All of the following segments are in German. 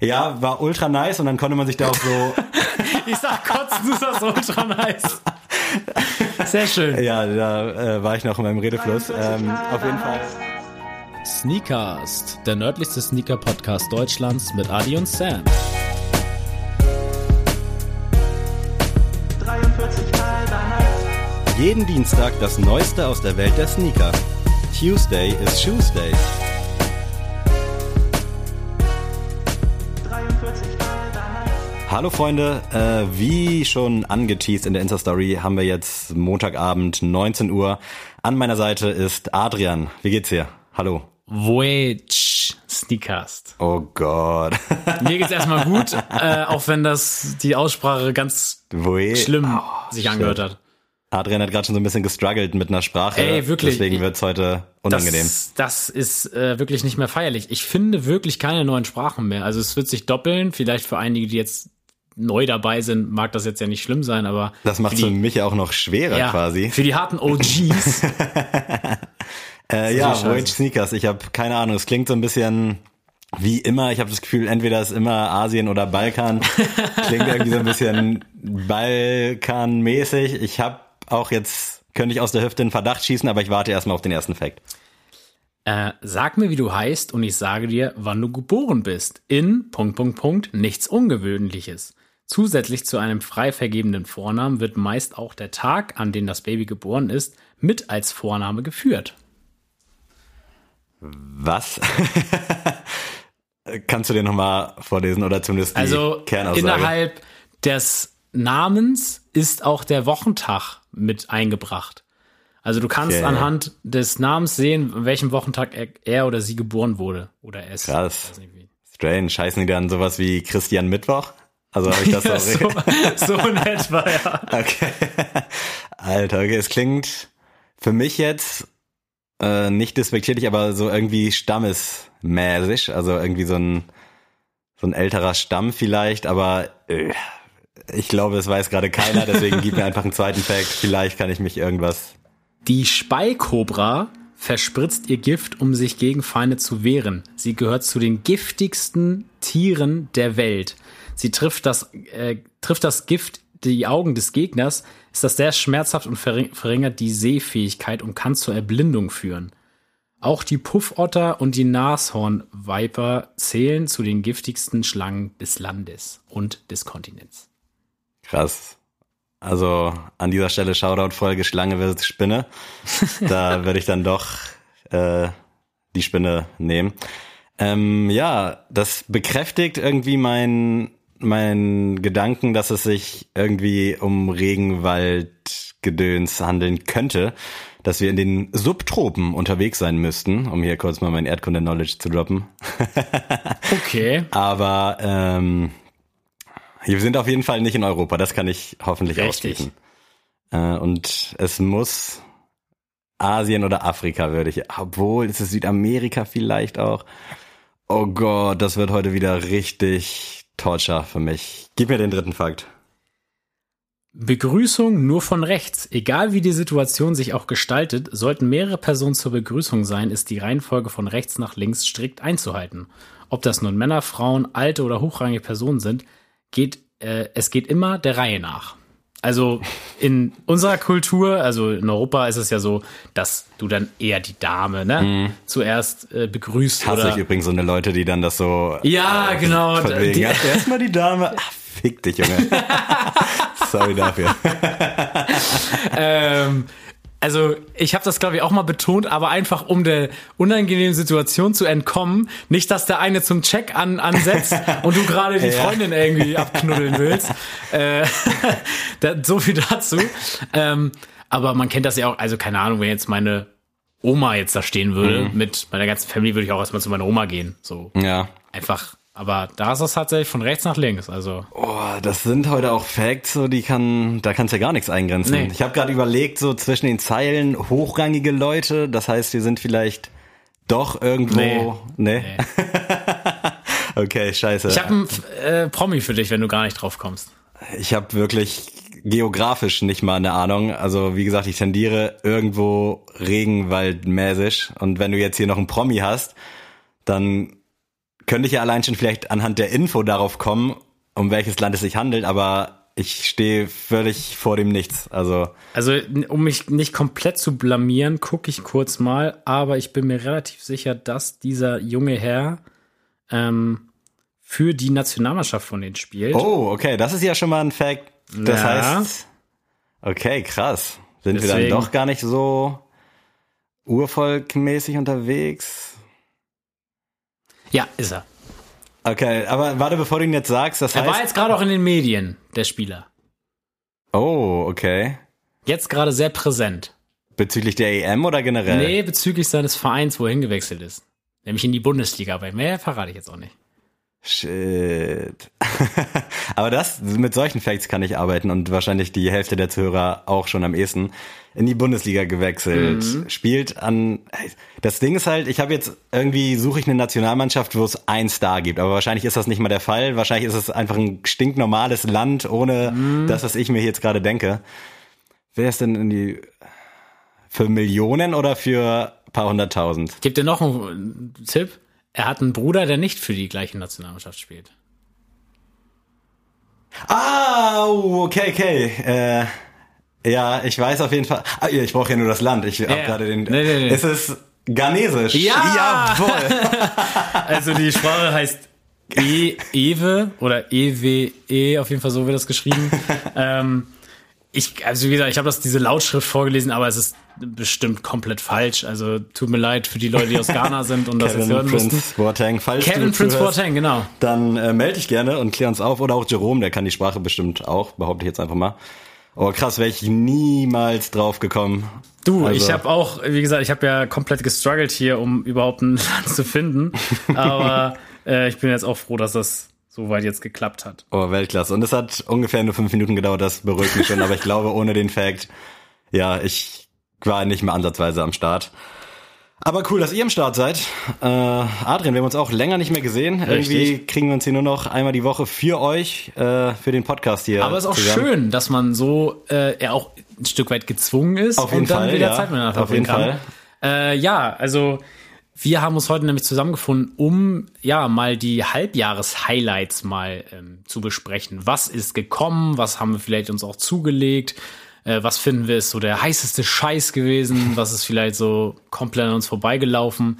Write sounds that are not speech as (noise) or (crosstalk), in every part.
Ja, war ultra nice und dann konnte man sich da auch so. (laughs) ich sag kotzen, ist das ultra nice. Sehr schön. Ja, da äh, war ich noch in meinem Redefluss. Ähm, auf jeden Fall. Sneakast, der nördlichste Sneaker-Podcast Deutschlands mit Adi und Sam. 43 Jeden Dienstag das Neueste aus der Welt der Sneaker. Tuesday is Tuesday. Hallo Freunde, äh, wie schon angeteased in der Insta-Story haben wir jetzt Montagabend 19 Uhr. An meiner Seite ist Adrian. Wie geht's dir? Hallo. Voyage Sneakast. Oh Gott. (laughs) Mir geht's erstmal gut, äh, auch wenn das die Aussprache ganz Voyage. schlimm oh, sich angehört hat. Adrian hat gerade schon so ein bisschen gestruggelt mit einer Sprache. Ey, wirklich. Deswegen wird's heute unangenehm. Das, das ist äh, wirklich nicht mehr feierlich. Ich finde wirklich keine neuen Sprachen mehr. Also es wird sich doppeln. Vielleicht für einige, die jetzt neu dabei sind, mag das jetzt ja nicht schlimm sein, aber. Das macht für, für mich auch noch schwerer ja, quasi. Für die harten OGs. (laughs) äh, ja, Voyage Sneakers. Ich habe keine Ahnung. Es klingt so ein bisschen wie immer. Ich habe das Gefühl, entweder ist immer Asien oder Balkan. (laughs) klingt irgendwie so ein bisschen Balkan-mäßig. Ich habe auch jetzt, könnte ich aus der Hüfte einen Verdacht schießen, aber ich warte erstmal auf den ersten Fact. Äh, sag mir, wie du heißt und ich sage dir, wann du geboren bist. In Punkt, Punkt, Punkt, nichts Ungewöhnliches. Zusätzlich zu einem frei vergebenen Vornamen wird meist auch der Tag, an dem das Baby geboren ist, mit als Vorname geführt. Was? (laughs) Kannst du dir nochmal vorlesen oder zumindest die also Kernaussage? Innerhalb des Namens ist auch der Wochentag mit eingebracht. Also du kannst okay. anhand des Namens sehen, an welchem Wochentag er, er, oder sie geboren wurde. Oder es. Krass. Strange. Heißen die dann sowas wie Christian Mittwoch? Also habe ich das ja, so, (laughs) so (laughs) in etwa, ja. Okay. Alter, okay, es klingt für mich jetzt äh, nicht despektierlich, aber so irgendwie stammesmäßig. Also irgendwie so ein, so ein älterer Stamm vielleicht, aber äh, ich glaube, es weiß gerade keiner, deswegen gib mir einfach einen zweiten Fact. Vielleicht kann ich mich irgendwas. Die Speikobra verspritzt ihr Gift, um sich gegen Feinde zu wehren. Sie gehört zu den giftigsten Tieren der Welt. Sie trifft das, äh, trifft das Gift die Augen des Gegners, ist das sehr schmerzhaft und verringert die Sehfähigkeit und kann zur Erblindung führen. Auch die Puffotter und die Nashornviper zählen zu den giftigsten Schlangen des Landes und des Kontinents. Krass. Also an dieser Stelle Shoutout Folge Schlange versus Spinne. (laughs) Da würde ich dann doch äh, die Spinne nehmen. Ähm, ja, das bekräftigt irgendwie mein mein Gedanken, dass es sich irgendwie um Regenwaldgedöns handeln könnte, dass wir in den Subtropen unterwegs sein müssten, um hier kurz mal mein Erdkunde-Knowledge zu droppen. (laughs) okay. Aber ähm, wir sind auf jeden Fall nicht in Europa, das kann ich hoffentlich Richtig. ausschließen. Äh, und es muss Asien oder Afrika, würde ich. Obwohl, ist es Südamerika vielleicht auch. Oh Gott, das wird heute wieder richtig Torture für mich. Gib mir den dritten Fakt. Begrüßung nur von rechts. Egal wie die Situation sich auch gestaltet, sollten mehrere Personen zur Begrüßung sein, ist die Reihenfolge von rechts nach links strikt einzuhalten. Ob das nun Männer, Frauen, alte oder hochrangige Personen sind, geht, äh, es geht immer der Reihe nach. Also in unserer Kultur, also in Europa ist es ja so, dass du dann eher die Dame, ne, mhm. zuerst äh, begrüßt. Hasse ich übrigens so eine Leute, die dann das so. Ja, äh, genau. Die, erstmal die Dame. Ach, (laughs) fick dich, Junge. (laughs) Sorry dafür. ähm, also ich habe das glaube ich auch mal betont, aber einfach um der unangenehmen Situation zu entkommen, nicht, dass der eine zum Check an ansetzt (laughs) und du gerade die Freundin irgendwie abknuddeln willst. Äh, (laughs) so viel dazu. Ähm, aber man kennt das ja auch, also keine Ahnung, wenn jetzt meine Oma jetzt da stehen würde, mhm. mit meiner ganzen Family würde ich auch erstmal zu meiner Oma gehen. So. Ja. Einfach aber da ist es tatsächlich von rechts nach links. Also. Oh, das sind heute auch Facts, so die kann, da kannst du ja gar nichts eingrenzen. Nee. Ich habe gerade überlegt, so zwischen den Zeilen hochrangige Leute, das heißt, wir sind vielleicht doch irgendwo. Nee. nee? nee. (laughs) okay, scheiße. Ich habe einen äh, Promi für dich, wenn du gar nicht drauf kommst. Ich habe wirklich geografisch nicht mal eine Ahnung. Also wie gesagt, ich tendiere irgendwo regenwaldmäßig. Und wenn du jetzt hier noch einen Promi hast, dann könnte ich ja allein schon vielleicht anhand der Info darauf kommen, um welches Land es sich handelt, aber ich stehe völlig vor dem Nichts. Also, Also, um mich nicht komplett zu blamieren, gucke ich kurz mal, aber ich bin mir relativ sicher, dass dieser junge Herr ähm, für die Nationalmannschaft von denen spielt. oh, okay, das ist ja schon mal ein Fact. Das Ja. heißt, okay, krass. Sind wir Deswegen- dann doch gar nicht so urvolkmäßig unterwegs? Ja, ist er. Okay, aber warte, bevor du ihn jetzt sagst, das Er war heißt, jetzt gerade auch in den Medien, der Spieler. oh, okay. Jetzt gerade sehr präsent. Bezüglich der EM oder generell? Nee, bezüglich seines Vereins, wo er hingewechselt ist. Nämlich in die Bundesliga. Bei mehr verrate ich jetzt auch nicht. Shit. (laughs) Aber das, mit solchen Facts kann ich arbeiten und wahrscheinlich die Hälfte der Zuhörer auch schon am ehesten. In die Bundesliga gewechselt. Mhm. Spielt an, das Ding ist halt, ich habe jetzt irgendwie, suche ich eine Nationalmannschaft, wo es einen Star gibt. Aber wahrscheinlich ist das nicht mal der Fall. Wahrscheinlich ist es einfach ein stinknormales Land ohne Mhm. das, was ich mir jetzt gerade denke. Wer ist denn in die, für Millionen oder für ein paar hunderttausend? Ich gebe dir noch einen Tipp. Er hat einen Bruder, der nicht für die gleiche Nationalmannschaft spielt. Ah, okay, okay. Äh, ja, ich weiß auf jeden Fall. Ah, ich brauche ja nur das Land. Ich hab Ja. gerade den. Nee, nee, nee. Ist es Ghanesisch? Ja! Jawohl. (laughs) Also die Sprache heißt e Ewe oder EWE, auf jeden Fall so wird das geschrieben. (laughs) ähm, ich, also wie gesagt, ich habe das diese Lautschrift vorgelesen, aber es ist bestimmt komplett falsch. Also tut mir leid für die Leute, die aus Ghana sind und das jetzt hören. Prince Boateng. Falls Kevin Prince zuhörst, Boateng, genau. Dann äh, melde dich gerne und klär uns auf. Oder auch Jerome, der kann die Sprache bestimmt auch, behaupte ich jetzt einfach mal. Oh krass, wäre ich niemals drauf gekommen. Du, Also- ich habe auch, wie gesagt, ich habe ja komplett gestruggelt hier, um überhaupt ein Land (laughs) zu finden. Aber äh, ich bin jetzt auch froh, dass das so weit jetzt geklappt hat. Oh, Weltklasse. Und es hat ungefähr nur fünf Minuten gedauert, das beruhigt mich schon. aber ich glaube, ohne den Fact, ja, ich war nicht mehr ansatzweise am Start. Aber cool, dass ihr am Start seid. Äh, Adrian, wir haben uns auch länger nicht mehr gesehen. Irgendwie kriegen wir uns hier nur noch einmal die Woche für euch, äh, für den Podcast hier. Aber es ist auch zusammen. schön, dass man so äh, er auch ein Stück weit gezwungen ist Auf jeden und dann Fall, wieder ja. Zeit miteinander Auf jeden verbringen kann. Äh, ja, also wir haben uns heute nämlich zusammengefunden, um ja mal die Halbjahres-Highlights mal ähm, zu besprechen. Was ist gekommen? Was haben wir vielleicht uns auch zugelegt? Äh, was finden wir ist so der heißeste Scheiß gewesen? (laughs) Was ist vielleicht so komplett an uns vorbeigelaufen?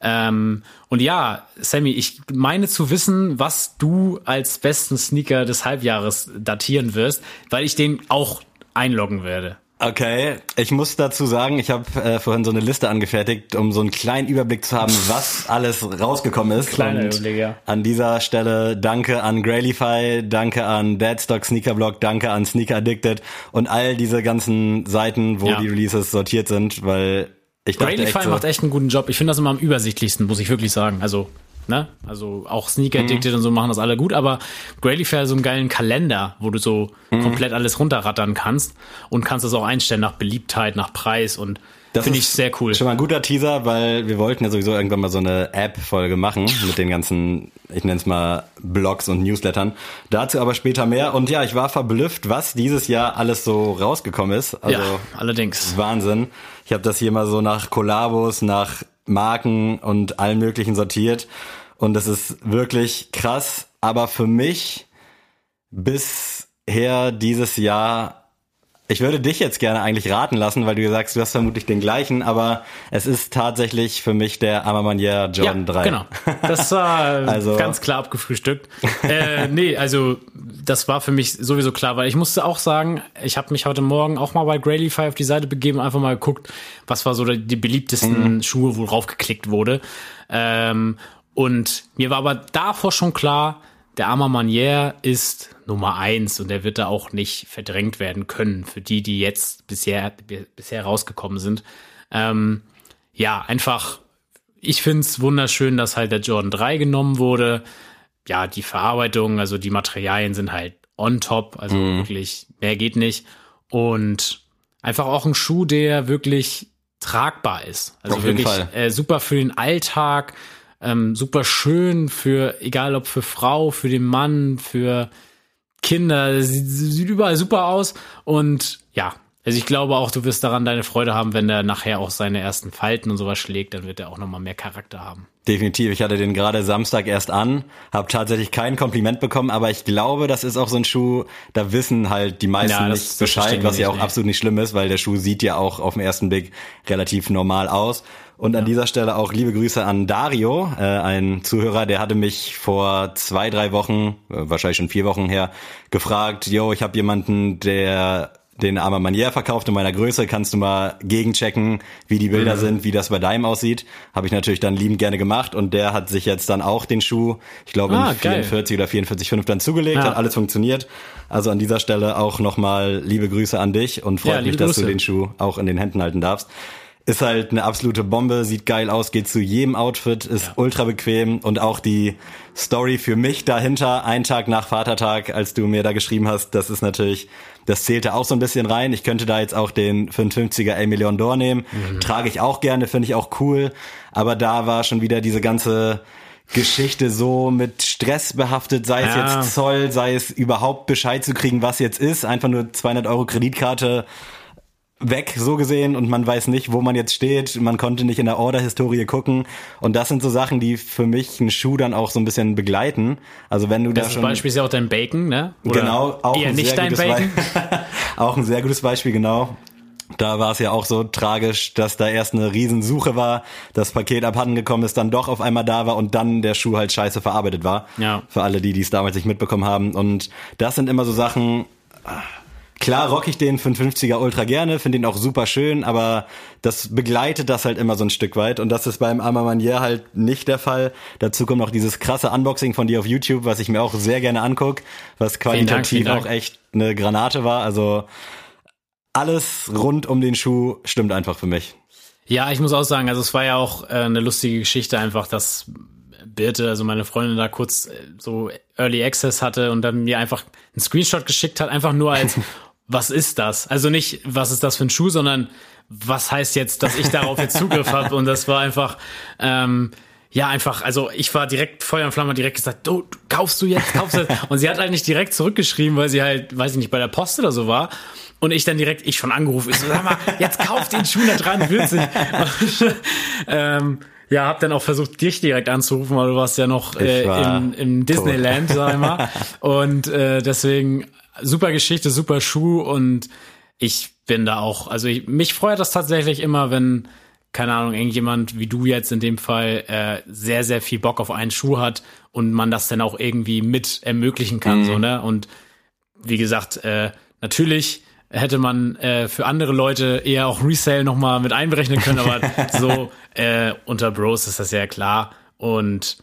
Ähm, und ja, Sammy, ich meine zu wissen, was du als besten Sneaker des Halbjahres datieren wirst, weil ich den auch einloggen werde. Okay, ich muss dazu sagen, ich habe äh, vorhin so eine Liste angefertigt, um so einen kleinen Überblick zu haben, was alles rausgekommen ist. Kleiner Überblick, ja. An dieser Stelle danke an Grailify, danke an Deadstock Sneakerblog, danke an Sneaker Addicted und all diese ganzen Seiten, wo Ja. die Releases sortiert sind, weil ich dachte Grailify echt so, macht echt einen guten Job. Ich finde das immer am übersichtlichsten, muss ich wirklich sagen. Also, ne? Also auch Sneaker Mhm. Addicted und so machen das alle gut, aber Grailify hat so einen geilen Kalender, wo du so Mhm. komplett alles runterrattern kannst und kannst das auch einstellen nach Beliebtheit, nach Preis und Das finde ich sehr cool. Schon mal ein guter Teaser, weil wir wollten ja sowieso irgendwann mal so eine App-Folge machen mit den ganzen, ich nenne es mal Blogs und Newslettern. Dazu aber später mehr. Und ja, ich war verblüfft, was dieses Jahr alles so rausgekommen ist. Also ja, allerdings. Wahnsinn. Ich habe das hier mal so nach Kollabos, nach Marken und allem möglichen sortiert. Und das ist wirklich krass. Aber für mich bisher dieses Jahr, ich würde dich jetzt gerne eigentlich raten lassen, weil du sagst, du hast vermutlich den gleichen, aber es ist tatsächlich für mich der Armamanier Jordan ja, 3. genau. Das (laughs) war Also- ganz klar abgefrühstückt. äh, nee, also das war für mich sowieso klar, weil ich musste auch sagen, ich habe mich heute Morgen auch mal bei Grailify auf die Seite begeben, einfach mal geguckt, was war so die, beliebtesten Schuhe, wo raufgeklickt wurde. Ähm, und mir war aber davor schon klar, der Armer Manier ist Nummer eins und der wird da auch nicht verdrängt werden können für die, die jetzt bisher, bisher rausgekommen sind. Ähm, ja, einfach ich find's wunderschön, dass halt der Jordan 3 genommen wurde. Ja, die Verarbeitung, also die Materialien sind halt on top, also wirklich, mehr geht nicht. Und einfach auch ein Schuh, der wirklich tragbar ist. Also Auf wirklich. Äh, super für den Alltag, ähm, super schön für, egal ob für Frau, für den Mann, für Kinder, sieht, sieht überall super aus. Und ja, Also ich glaube auch, du wirst daran deine Freude haben, wenn der nachher auch seine ersten Falten und sowas schlägt, dann wird er auch nochmal mehr Charakter haben. Definitiv. Ich hatte den gerade Samstag erst an, habe tatsächlich kein Kompliment bekommen, aber ich glaube, das ist auch so ein Schuh, da wissen halt die meisten Ja, das- nicht Bescheid, was ja auch nicht, absolut nicht schlimm ist, weil der Schuh sieht ja auch auf den ersten Blick relativ normal aus. Und an dieser Stelle auch liebe Grüße an Dario, äh, ein Zuhörer, der hatte mich vor zwei, drei Wochen, äh, wahrscheinlich schon vier Wochen her, gefragt, yo, ich habe jemanden, der den Arma Manier verkauft in meiner Größe, kannst du mal gegenchecken, wie die Mhm. Bilder sind, wie das bei deinem aussieht. Habe ich natürlich dann liebend gerne gemacht und der hat sich jetzt dann auch den Schuh, ich glaube Ah, in geil. 44 oder 44,5 dann zugelegt, Ja. hat alles funktioniert. Also an dieser Stelle auch nochmal liebe Grüße an dich und freut Ja, mich, dass du Grüße. den Schuh auch in den Händen halten darfst. Ist halt eine absolute Bombe, sieht geil aus, geht zu jedem Outfit, ist Ja. ultra bequem und auch die Story für mich dahinter, ein Tag nach Vatertag, als du mir da geschrieben hast, das ist natürlich, das zählte auch so ein bisschen rein. Ich könnte da jetzt auch den 55er El Million d'Or nehmen, Mhm. trage ich auch gerne, finde ich auch cool, aber da war schon wieder diese ganze Geschichte so mit Stress behaftet, sei es Ja. jetzt Zoll, sei es überhaupt Bescheid zu kriegen, was jetzt ist, einfach nur 200 Euro Kreditkarte weg, so gesehen, und man weiß nicht, wo man jetzt steht. Man konnte nicht in der Order-Historie gucken. Und das sind so Sachen, die für mich einen Schuh dann auch so ein bisschen begleiten. Also wenn du da Das schon... Beispiel ist ja auch dein Bacon, ne? Oder genau, auch eher ein nicht sehr dein gutes Bacon. (laughs) Auch ein sehr gutes Beispiel, genau. Da war es ja auch so tragisch, dass da erst eine Riesensuche war, das Paket abhanden gekommen ist, dann doch auf einmal da war und dann der Schuh halt scheiße verarbeitet war. Ja. Für alle, die dies damals nicht mitbekommen haben. Und das sind immer so Sachen, Klar rock ich den 550er ultra gerne, finde ihn auch super schön, aber das begleitet das halt immer so ein Stück weit und das ist beim Arma Manier halt nicht der Fall. Dazu kommt noch dieses krasse Unboxing von dir auf YouTube, was ich mir auch sehr gerne anguck, was Vielen Dank, qualitativ vielen Dank. auch echt eine Granate war. Also alles rund um den Schuh stimmt einfach für mich. Ja, ich muss auch sagen, also es war ja auch äh, eine lustige Geschichte einfach, dass Birte, also meine Freundin da kurz äh, so Early Access hatte und dann mir einfach einen Screenshot geschickt hat, einfach nur als (laughs) was ist das? Also nicht, was ist das für ein Schuh, sondern was heißt jetzt, dass ich darauf jetzt Zugriff habe? Und das war einfach, ähm, ja, einfach, also ich war direkt Feuer und Flamme, direkt gesagt, du, du kaufst du jetzt, kaufst du jetzt. Und sie hat halt nicht direkt zurückgeschrieben, weil sie halt, weiß ich nicht, bei der Post oder so war. Und ich dann direkt, ich schon angerufen, ich so, sag mal, jetzt kauf den Schuh da dran, witzig. (laughs) Und, ähm, ja, hab dann auch versucht, dich direkt anzurufen, weil du warst ja noch äh, in, in Disneyland, sag ich mal. (laughs) Und äh, deswegen super Geschichte, super Schuh und ich bin da auch, also ich, mich freut das tatsächlich immer, wenn, keine Ahnung, irgendjemand wie du jetzt in dem Fall äh, sehr, sehr viel Bock auf einen Schuh hat und man das dann auch irgendwie mit ermöglichen kann, so, ne? Und wie gesagt, äh, natürlich hätte man äh, für andere Leute eher auch Resale nochmal mit einberechnen können, aber (laughs) so äh, unter Bros ist das ja klar. Und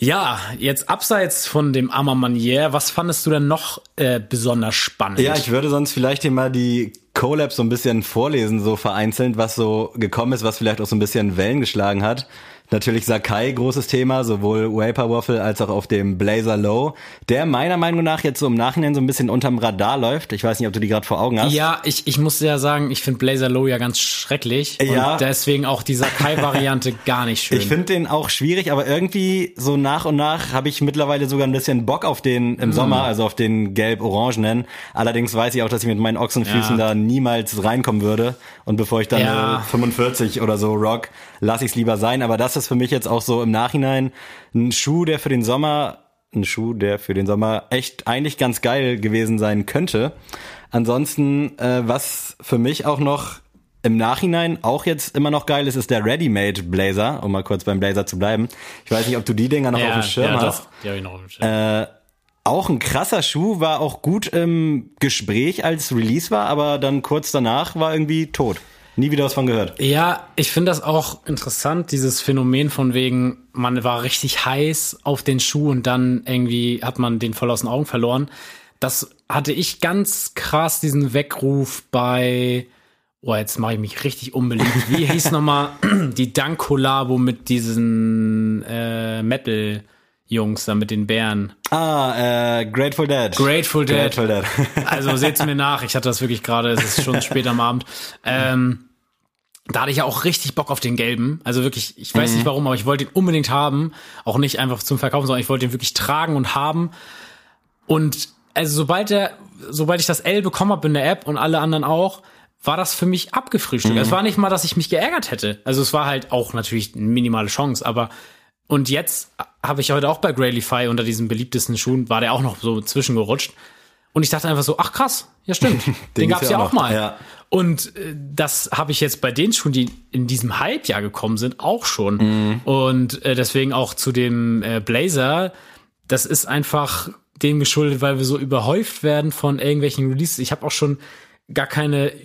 ja, jetzt abseits von dem Armer Manier, was fandest du denn noch äh, besonders spannend? Ja, ich würde sonst vielleicht hier mal die Collabs so ein bisschen vorlesen, so vereinzelt, was so gekommen ist, was vielleicht auch so ein bisschen Wellen geschlagen hat. Natürlich Sakai, großes Thema, sowohl Vapor Waffle als auch auf dem Blazer Low, der meiner Meinung nach jetzt so im Nachhinein so ein bisschen unterm Radar läuft. Ich weiß nicht, ob du die gerade vor Augen hast. Ja, ich, ich muss ja sagen, ich finde Blazer Low ja ganz schrecklich. Ja. Und deswegen auch die Sakai-Variante (laughs) gar nicht schön. Ich finde den auch schwierig, aber irgendwie so nach und nach habe ich mittlerweile sogar ein bisschen Bock auf den im Sommer, also auf den gelb-orangenen. Allerdings weiß ich auch, dass ich mit meinen Ochsenfüßen Ja. da niemals reinkommen würde. Und bevor ich dann Ja. eine 45 oder so rock, lasse ich es lieber sein. Aber das ist für mich jetzt auch so im Nachhinein ein Schuh, der für den Sommer, ein Schuh, der für den Sommer echt eigentlich ganz geil gewesen sein könnte. Ansonsten, äh, was für mich auch noch im Nachhinein auch jetzt immer noch geil ist, ist der Ready-Made Blazer, um mal kurz beim Blazer zu bleiben. Ich weiß nicht, ob du die Dinger noch ja, auf dem Schirm ja, hast. Doch, die hab ich noch auf dem Schirm. Äh, auch ein krasser Schuh, war auch gut im Gespräch, als Release war, aber dann kurz danach war irgendwie tot. Nie wieder was von gehört. Ja, ich finde das auch interessant, dieses Phänomen von wegen, man war richtig heiß auf den Schuh und dann irgendwie hat man den voll aus den Augen verloren. Das hatte ich ganz krass, diesen Weckruf bei, oh, jetzt mache ich mich richtig unbeliebt. Wie hieß nochmal (clears throat) die Dank-Kollabo mit diesen äh, Metal-Jungs da, mit den Bären? Ah, äh, Grateful Dead. Grateful Dead. Grateful Dead. (laughs) Also seht's mir nach, ich hatte das wirklich gerade, es ist schon spät am Abend. Ähm, da hatte ich ja auch richtig Bock auf den gelben. Also wirklich, ich weiß nicht warum, aber ich wollte ihn unbedingt haben. Auch nicht einfach zum Verkaufen, sondern ich wollte ihn wirklich tragen und haben. Und also sobald der, sobald ich das L bekommen habe in der App und alle anderen auch, war das für mich abgefrühstückt. Es war nicht mal, dass ich mich geärgert hätte. Also es war halt auch natürlich eine minimale Chance, aber und jetzt habe ich heute auch bei Grailify unter diesen beliebtesten Schuhen, war der auch noch so zwischengerutscht. Und ich dachte einfach so, ach krass, ja stimmt, (laughs) den, Den gab's ja auch noch, mal. ja. Und äh, das habe ich jetzt bei den Schuhen, die in diesem Halbjahr gekommen sind, auch schon. Mhm. Und äh, deswegen auch zu dem äh, Blazer, das ist einfach dem geschuldet, weil wir so überhäuft werden von irgendwelchen Releases. Ich habe auch schon gar keine äh,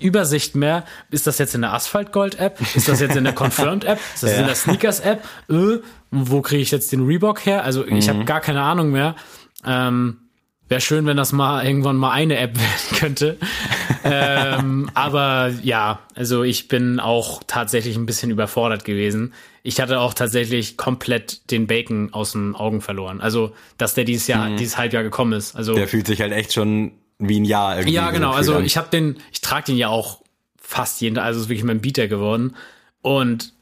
Übersicht mehr. Ist das jetzt in der Asphalt-Gold-App? Ist das jetzt in der (laughs) Confirmed-App? Ist das Ja. in der Sneakers-App? Äh, wo kriege ich jetzt den Reebok her? Also ich habe gar keine Ahnung mehr. Ähm, Wäre schön, wenn das mal irgendwann mal eine App (laughs) werden könnte. ähm, aber ja, also ich bin auch tatsächlich ein bisschen überfordert gewesen. Ich hatte auch tatsächlich komplett den Bacon aus den Augen verloren. Also, dass der dieses Jahr, dieses Halbjahr gekommen ist. Also Der fühlt sich halt echt schon wie ein Jahr irgendwie. ja, genau. Also an. ich habe den, ich trage den ja auch fast jeden Tag. Also ist wirklich mein Beater geworden. Und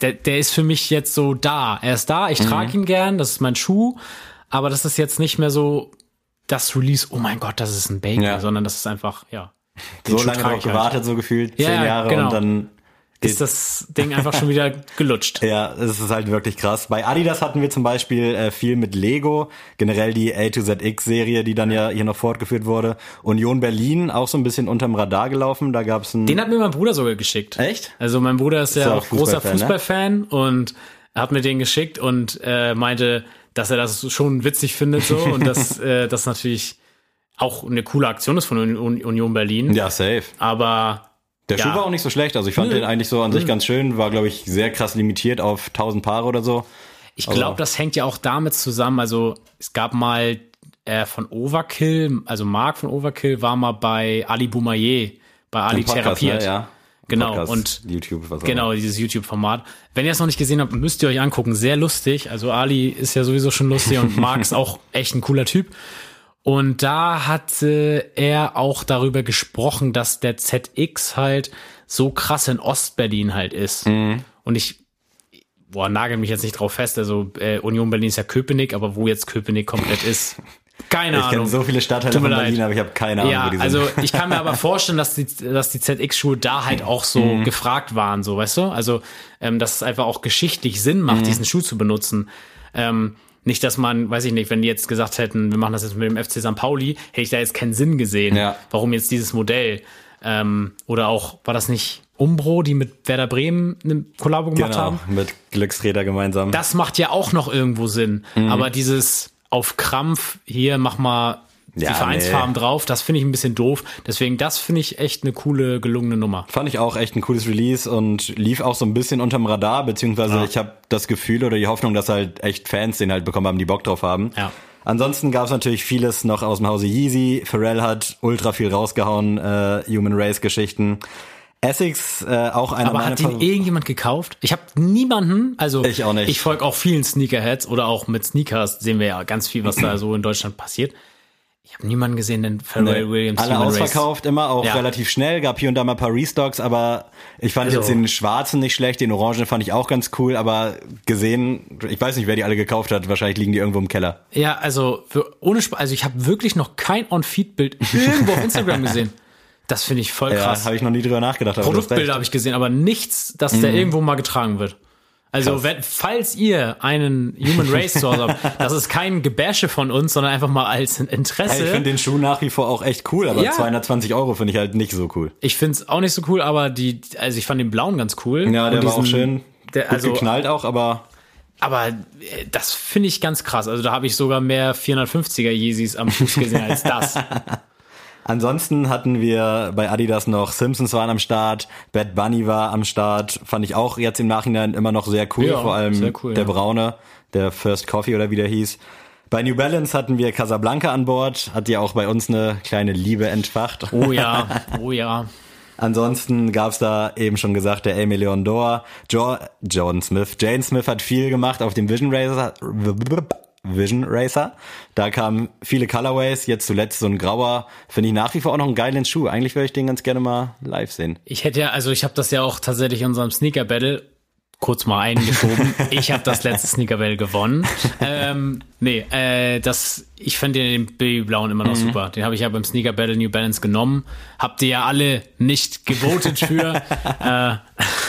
der, der ist für mich jetzt so da. Er ist da. Ich Mhm. trage ihn gern. Das ist mein Schuh. Aber das ist jetzt nicht mehr so das Release. Oh mein Gott, das ist ein Bacon, Ja. sondern das ist einfach ja. so lange drauf ich halt. gewartet, so gefühlt, zehn ja, Jahre genau. und dann Ist das Ding einfach schon wieder gelutscht. (laughs) Ja, es ist halt wirklich krass. Bei Adidas hatten wir zum Beispiel äh, viel mit Lego, generell die A to ZX-Serie, die dann ja hier noch fortgeführt wurde. Union Berlin, auch so ein bisschen unterm Radar gelaufen. Da gab's ein... Den hat mir mein Bruder sogar geschickt. Echt? Also mein Bruder ist ja ja auch auch großer Fußballfan, ne? Und er hat mir den geschickt und äh, meinte, dass er das schon witzig findet so und dass (laughs) äh, das natürlich auch eine coole Aktion ist von Uni- Union Berlin. Ja, safe. Aber Der Ja. Schuh war auch nicht so schlecht. Also ich fand Nö. den eigentlich so an sich ganz schön. War, glaube ich, sehr krass limitiert auf 1000 Paare oder so. ich glaube, das hängt ja auch damit zusammen. Also es gab mal äh, von Overkill, also Marc von Overkill war mal bei Ali Boumaier, bei Ali Podcast, therapiert. Ne? Ja. Genau, Podcast, und YouTube, was auch Genau, immer. dieses YouTube-Format. Wenn ihr es noch nicht gesehen habt, müsst ihr euch angucken. Sehr lustig. Also Ali ist ja sowieso schon lustig und Marc ist auch (laughs) echt ein cooler Typ. Und da hatte er auch darüber gesprochen, dass der ZX halt so krass in Ostberlin halt ist. Mhm. Und ich, boah, nagel mich jetzt nicht drauf fest. Also äh, Union Berlin ist ja Köpenick, aber wo jetzt Köpenick komplett ist, (laughs) keine Ich kenne Ahnung. so viele Stadtteile von Berlin, leid. aber ich habe keine Ahnung, Ja, wo die sind. also ich kann mir aber (laughs) vorstellen, dass die, dass die ZX-Schuhe da halt auch so Mhm. gefragt waren, so, weißt du? Also, ähm, dass es einfach auch geschichtlich Sinn macht, Mhm. diesen Schuh zu benutzen. Ähm, nicht, dass man, weiß ich nicht, wenn die jetzt gesagt hätten, wir machen das jetzt mit dem FC St. Pauli, hätte ich da jetzt keinen Sinn gesehen. Ja. Warum jetzt dieses Modell? Ähm, oder auch, war das nicht Umbro, die mit Werder Bremen eine Kollabo gemacht genau, haben? mit Glücksräder gemeinsam. Das macht ja auch noch irgendwo Sinn. Mhm. Aber dieses auf Krampf, hier mach mal die Ja, Vereinsfarben nee. drauf, das finde ich ein bisschen doof. Deswegen, das finde ich echt eine coole, gelungene Nummer. Fand ich auch echt ein cooles Release und lief auch so ein bisschen unterm Radar, beziehungsweise Ja. ich habe das Gefühl oder die Hoffnung, dass halt echt Fans den halt bekommen haben, die Bock drauf haben. Ja. Ansonsten gab es natürlich vieles noch aus dem Hause Yeezy. Pharrell hat ultra viel rausgehauen, äh, Human Race Geschichten. Essex, äh, auch einer Aber meiner hat den Favor- irgendjemand gekauft? Ich habe niemanden, also Ich auch nicht. Ich folge auch vielen Sneakerheads oder auch mit Sneakers sehen wir ja ganz viel, was da so in Deutschland passiert. Ich habe niemanden gesehen, den Pharrell Williams Alle Human Race- ausverkauft, immer auch Ja. relativ schnell, gab hier und da mal ein paar Restocks, aber ich fand Also- jetzt den schwarzen nicht schlecht, den orangen fand ich auch ganz cool, aber gesehen, ich weiß nicht, wer die alle gekauft hat, wahrscheinlich liegen die irgendwo im Keller. Ja, also für, ohne Spaß, also ich habe wirklich noch kein On-Feed-Bild irgendwo auf Instagram gesehen. (laughs) Das finde ich voll Ja, krass. habe ich noch nie drüber nachgedacht. Produktbilder habe ich gesehen, aber nichts, dass der irgendwo mal getragen wird. Also, wenn, falls ihr einen Human Race Hause habt, (laughs) das ist kein Gebäsche von uns, sondern einfach mal als Interesse. Hey, ich finde den Schuh nach wie vor auch echt cool, aber Ja. 220 Euro finde ich halt nicht so cool. Ich finde es auch nicht so cool, aber die, also ich fand den blauen ganz cool. Ja, der Und war auch diesen- schön. Der, Gut also, geknallt auch, aber aber äh, das finde ich ganz krass. Also da habe ich sogar mehr 450er Yeezys am Fuß gesehen als das. (laughs) ansonsten hatten wir bei Adidas noch Simpsons waren am Start, Bad Bunny war am Start, fand ich auch jetzt im Nachhinein immer noch sehr cool, Ja, vor allem cool, der ja. braune, der First Coffee oder wie der hieß. Bei New Balance hatten wir Casablanca an Bord, hat ja auch bei uns eine kleine Liebe entfacht. Oh ja, (laughs) oh ja. Ansonsten gab's da eben schon gesagt, der Emil Leon Dor, jo John Smith. Jane Smith hat viel gemacht auf dem Vision Racer. Vision Racer. Da kamen viele Colorways, jetzt zuletzt so ein grauer. Finde ich nach wie vor auch noch einen geilen Schuh. Eigentlich würde ich den ganz gerne mal live sehen. Ich hätte ja, also ich habe das ja auch tatsächlich in unserem Sneaker Battle kurz mal eingeschoben. (laughs) ich habe das letzte Sneakerbell gewonnen. Ähm, nee, äh, das, ich finde den Babyblauen immer noch mhm. super. Den habe ich ja beim Sneaker Battle New Balance genommen. Habt ihr ja alle nicht gewotet für. (laughs) äh,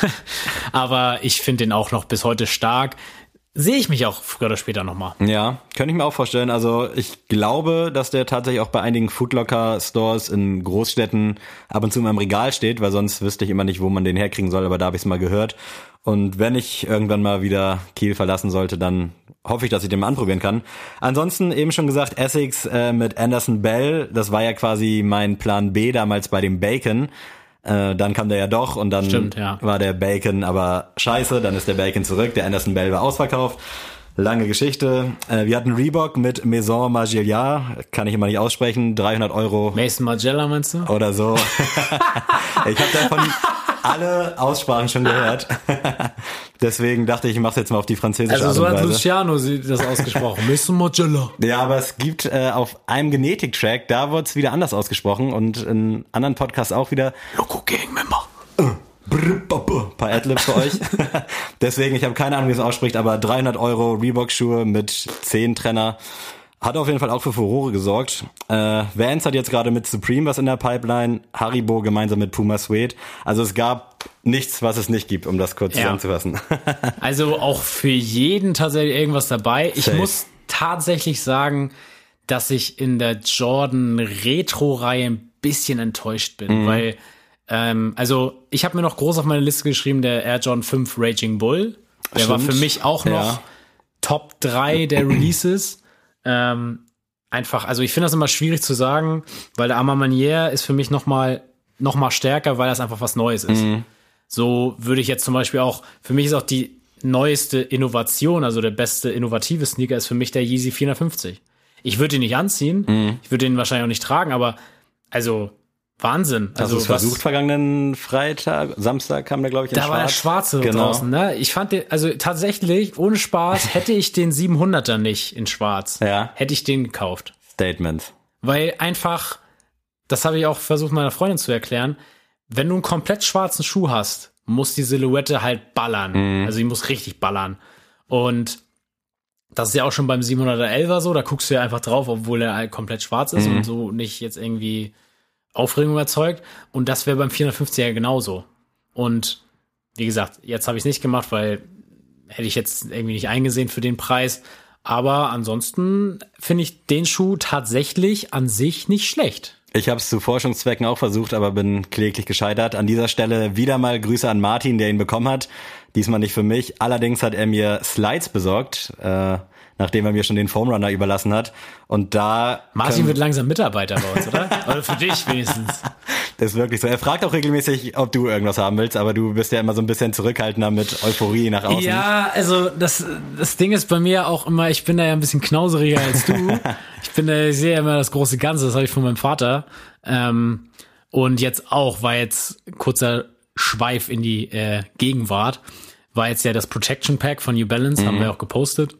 (laughs) aber ich finde den auch noch bis heute stark sehe ich mich auch früher oder später nochmal. Ja, könnte ich mir auch vorstellen. Also ich glaube, dass der tatsächlich auch bei einigen Foodlocker-Stores in Großstädten ab und zu in meinem Regal steht, weil sonst wüsste ich immer nicht, wo man den herkriegen soll, aber da habe ich es mal gehört. Und wenn ich irgendwann mal wieder Kiel verlassen sollte, dann hoffe ich, dass ich den mal anprobieren kann. Ansonsten eben schon gesagt, Essex äh, mit Anderson Bell, das war ja quasi mein Plan B damals bei dem Bacon. Äh, dann kam der ja doch und dann Stimmt, ja. war der Bacon aber scheiße, dann ist der Bacon zurück, der Anderson Bell war ausverkauft. Lange Geschichte. Äh, wir hatten Reebok mit Maison Magillar, kann ich immer nicht aussprechen, 300 Euro. Mason Magella meinst du? Oder so. (laughs) ich habe davon alle Aussprachen schon gehört. (laughs) Deswegen dachte ich, ich mache jetzt mal auf die französische Also so hat Luciano das ausgesprochen. (laughs) Mason Magella. Ja, aber es gibt äh, auf einem Genetik-Track, da wurde es wieder anders ausgesprochen und in anderen Podcasts auch wieder Loco Gang Member. Ein paar Adlibs für euch. (laughs) Deswegen, ich habe keine Ahnung, wie es ausspricht, aber 300 Euro Reebok-Schuhe mit 10 Trenner. Hat auf jeden Fall auch für Furore gesorgt. Äh, Vance hat jetzt gerade mit Supreme was in der Pipeline, Haribo gemeinsam mit Puma Suede. Also es gab nichts, was es nicht gibt, um das kurz ja. zusammenzufassen. (laughs) also auch für jeden tatsächlich irgendwas dabei. Ich Safe. muss tatsächlich sagen, dass ich in der Jordan Retro-Reihe ein bisschen enttäuscht bin, mhm. weil ähm, also ich habe mir noch groß auf meine Liste geschrieben, der Air Jordan 5 Raging Bull. Der Stimmt. war für mich auch noch ja. Top 3 der Releases. Ähm, einfach, also ich finde das immer schwierig zu sagen, weil der Arma Manier ist für mich noch mal, noch mal stärker, weil das einfach was Neues ist. Mhm. So würde ich jetzt zum Beispiel auch, für mich ist auch die neueste Innovation, also der beste innovative Sneaker ist für mich der Yeezy 450. Ich würde ihn nicht anziehen, mhm. ich würde ihn wahrscheinlich auch nicht tragen, aber also Wahnsinn. Also, also versucht vergangenen Freitag, Samstag kam der glaube ich in Da Schwarz. war der Schwarze genau. draußen, ne? Ich fand den, also tatsächlich, ohne Spaß, (laughs) hätte ich den 700er nicht in Schwarz. Ja. Hätte ich den gekauft. Statement. Weil einfach, das habe ich auch versucht meiner Freundin zu erklären, wenn du einen komplett schwarzen Schuh hast, muss die Silhouette halt ballern. Mhm. Also die muss richtig ballern. Und das ist ja auch schon beim 700er 11er so, da guckst du ja einfach drauf, obwohl er halt komplett schwarz ist mhm. und so nicht jetzt irgendwie Aufregung erzeugt. Und das wäre beim 450er genauso. Und wie gesagt, jetzt habe ich es nicht gemacht, weil hätte ich jetzt irgendwie nicht eingesehen für den Preis. Aber ansonsten finde ich den Schuh tatsächlich an sich nicht schlecht. Ich habe es zu Forschungszwecken auch versucht, aber bin kläglich gescheitert. An dieser Stelle wieder mal Grüße an Martin, der ihn bekommen hat. Diesmal nicht für mich. Allerdings hat er mir Slides besorgt. Äh, nachdem er mir schon den Foamrunner überlassen hat. Und da. Martin wird langsam Mitarbeiter bei uns, oder? (laughs) oder für dich wenigstens. Das ist wirklich so. Er fragt auch regelmäßig, ob du irgendwas haben willst, aber du bist ja immer so ein bisschen zurückhaltender mit Euphorie nach außen. Ja, also das, das Ding ist bei mir auch immer, ich bin da ja ein bisschen knauseriger als du. (laughs) ich bin da, ich sehe ja immer das große Ganze, das habe ich von meinem Vater. Ähm, und jetzt auch, war jetzt kurzer Schweif in die äh, Gegenwart, war jetzt ja das Protection Pack von New Balance, mhm. haben wir auch gepostet.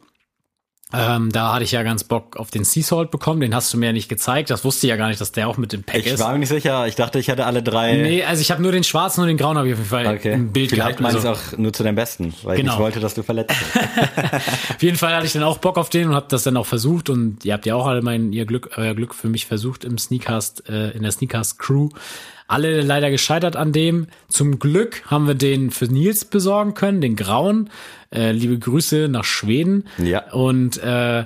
Ähm, da hatte ich ja ganz Bock auf den Sea Salt bekommen. Den hast du mir ja nicht gezeigt. Das wusste ich ja gar nicht, dass der auch mit dem Pack ich ist. Ich war mir nicht sicher. Ich dachte, ich hätte alle drei. Nee, also ich habe nur den schwarzen und den grauen habe ich auf jeden Fall okay. im Bild Vielleicht gehabt. Vielleicht also. auch nur zu deinem Besten, weil genau. ich wollte, dass du verletzt bist. (laughs) auf jeden Fall hatte ich dann auch Bock auf den und habe das dann auch versucht. Und ihr habt ja auch alle mein ihr Glück, euer Glück für mich versucht im Sneakcast, äh, in der Sneakcast Crew. Alle leider gescheitert an dem. Zum Glück haben wir den für Nils besorgen können, den grauen. Äh, liebe Grüße nach Schweden. Ja. Und äh,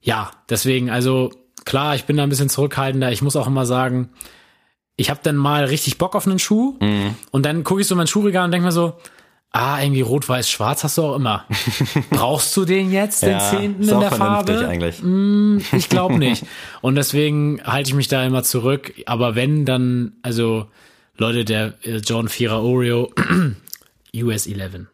ja, deswegen, also klar, ich bin da ein bisschen zurückhaltender. Ich muss auch immer sagen, ich habe dann mal richtig Bock auf einen Schuh mhm. und dann gucke ich so mein Schuhregal und denke mir so, ah, irgendwie rot, weiß, schwarz hast du auch immer. (laughs) Brauchst du den jetzt, den ja, zehnten in der Farbe? Eigentlich. Mm, ich glaube (laughs) nicht. und deswegen halte ich mich da immer zurück. Aber wenn, dann, also Leute, der äh, John Vierer Oreo (clears throat) US 11.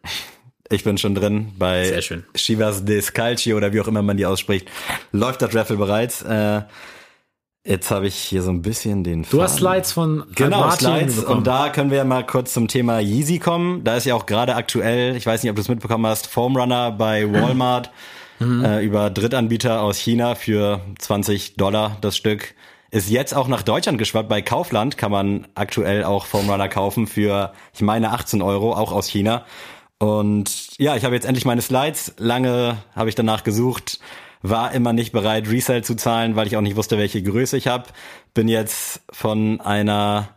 Ich bin schon drin bei. Chivas Descalci oder wie auch immer man die ausspricht. Läuft das Raffle bereits. Äh, jetzt habe ich hier so ein bisschen den. Du Faden. hast Slides von genau Martin Slides bekommen. und da können wir mal kurz zum Thema Yeezy kommen. Da ist ja auch gerade aktuell, ich weiß nicht, ob du es mitbekommen hast, Foam Runner bei Walmart (clears throat) mhm. äh, über Drittanbieter aus China für 20 Dollar das Stück. Ist jetzt auch nach Deutschland geschwappt. Bei Kaufland kann man aktuell auch Foam Runner kaufen für, ich meine, 18 Euro, auch aus China. Und ja, ich habe jetzt endlich meine Slides. Lange habe ich danach gesucht, war immer nicht bereit, Resell zu zahlen, weil ich auch nicht wusste, welche Größe ich habe. Bin jetzt von einer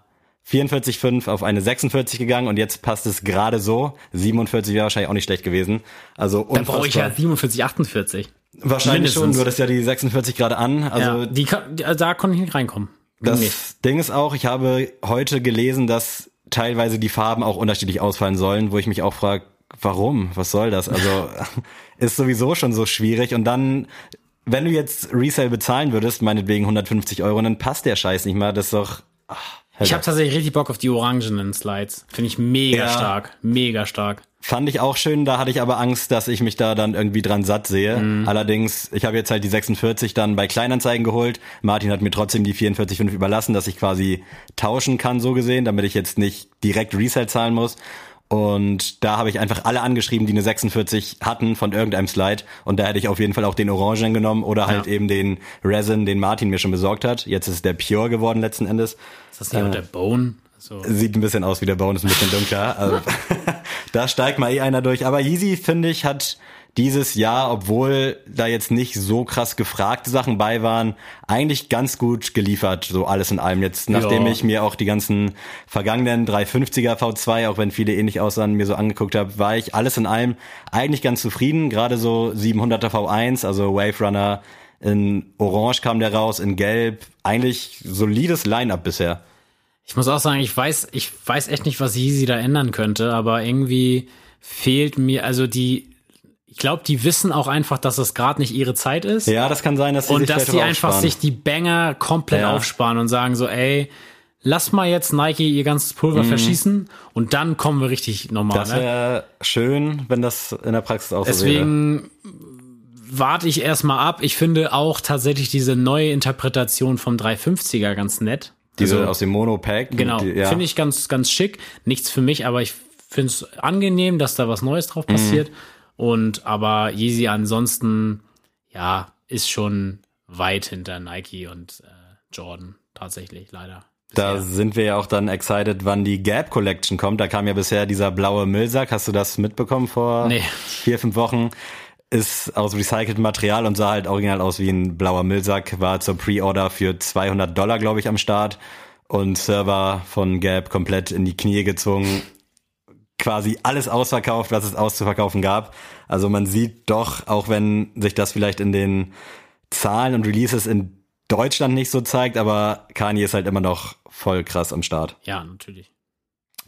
44,5 auf eine 46 gegangen und jetzt passt es gerade so. 47 wäre wahrscheinlich auch nicht schlecht gewesen. Also Dann brauche ich ja 47, 48. Wahrscheinlich Mindestens. schon, du hattest ja die 46 gerade an. Also ja, die, da konnte ich nicht reinkommen. das Nee. Ding ist auch, ich habe heute gelesen, dass teilweise die Farben auch unterschiedlich ausfallen sollen, wo ich mich auch frage, warum? Was soll das? Also (laughs) ist sowieso schon so schwierig und dann wenn du jetzt Resale bezahlen würdest, meinetwegen 150 Euro, dann passt der Scheiß nicht mal. Das ist doch. Ach, Ich habe tatsächlich richtig Bock auf die orangenen Slides. Finde ich mega Ja. stark. Mega stark. Fand ich auch schön, da hatte ich aber Angst, dass ich mich da dann irgendwie dran satt sehe. Mhm. Allerdings, ich habe jetzt halt die 46 dann bei Kleinanzeigen geholt. Martin hat mir trotzdem die 44,5 überlassen, dass ich quasi tauschen kann, so gesehen, damit ich jetzt nicht direkt Resale zahlen muss. Und da habe ich einfach alle angeschrieben, die eine 46 hatten von irgendeinem Slide. Und da hätte ich auf jeden Fall auch den Orangen genommen oder halt Ja. eben den Resin, den Martin mir schon besorgt hat. Jetzt ist der Pure geworden letzten Endes. Ist das nicht mit der Bone? So. Sieht ein bisschen aus wie der Bone, ist ein bisschen dunkler. (laughs) Also, (laughs) da steigt mal eh einer durch. Aber Yeezy, finde ich, hat dieses Jahr, obwohl da jetzt nicht so krass gefragte Sachen bei waren, eigentlich ganz gut geliefert, so alles in allem. Jetzt, nachdem Ja. ich mir auch die ganzen vergangenen 350er V2, auch wenn viele ähnlich aussahen, mir so angeguckt habe, war ich alles in allem eigentlich ganz zufrieden. Gerade so 700er V1, also Wave Runner in Orange kam der raus, in Gelb. Eigentlich solides Line-Up bisher. Ich muss auch sagen, ich weiß, ich weiß echt nicht, was Yeezy da ändern könnte, aber irgendwie fehlt mir, also die, ich glaube, die wissen auch einfach, dass es gerade nicht ihre Zeit ist. Ja, das kann sein, dass sie und sich dass die einfach aufsparen. sich die Banger komplett Ja. aufsparen und sagen so, ey, lass mal jetzt Nike ihr ganzes Pulver verschießen und dann kommen wir richtig normal. Mhm. Das Ne? wäre schön, wenn das in der Praxis auch so wäre. Deswegen warte ich erstmal ab. Ich finde auch tatsächlich diese neue Interpretation vom 350er ganz nett. Diese Also- aus dem Mono-Pack. Genau, Die, ja. finde ich ganz, ganz schick. Nichts für mich, aber ich finde es angenehm, dass da was Neues drauf passiert. Und aber Yeezy ansonsten, ja, ist schon weit hinter Nike und äh, Jordan tatsächlich, leider. Da Bisher. sind wir ja auch dann excited, wann die Gap Collection kommt. Da kam ja bisher dieser blaue Müllsack. Hast du das mitbekommen vor Nee. vier, fünf Wochen? Ist aus recyceltem Material und sah halt original aus wie ein blauer Müllsack. War zur Pre-Order für 200 Dollar, glaube ich, am Start. Und Server von Gap komplett in die Knie gezwungen. Quasi alles ausverkauft, was es auszuverkaufen gab. Also man sieht doch, auch wenn sich das vielleicht in den Zahlen und Releases in Deutschland nicht so zeigt, aber Kanye ist halt immer noch voll krass am Start. Ja, natürlich.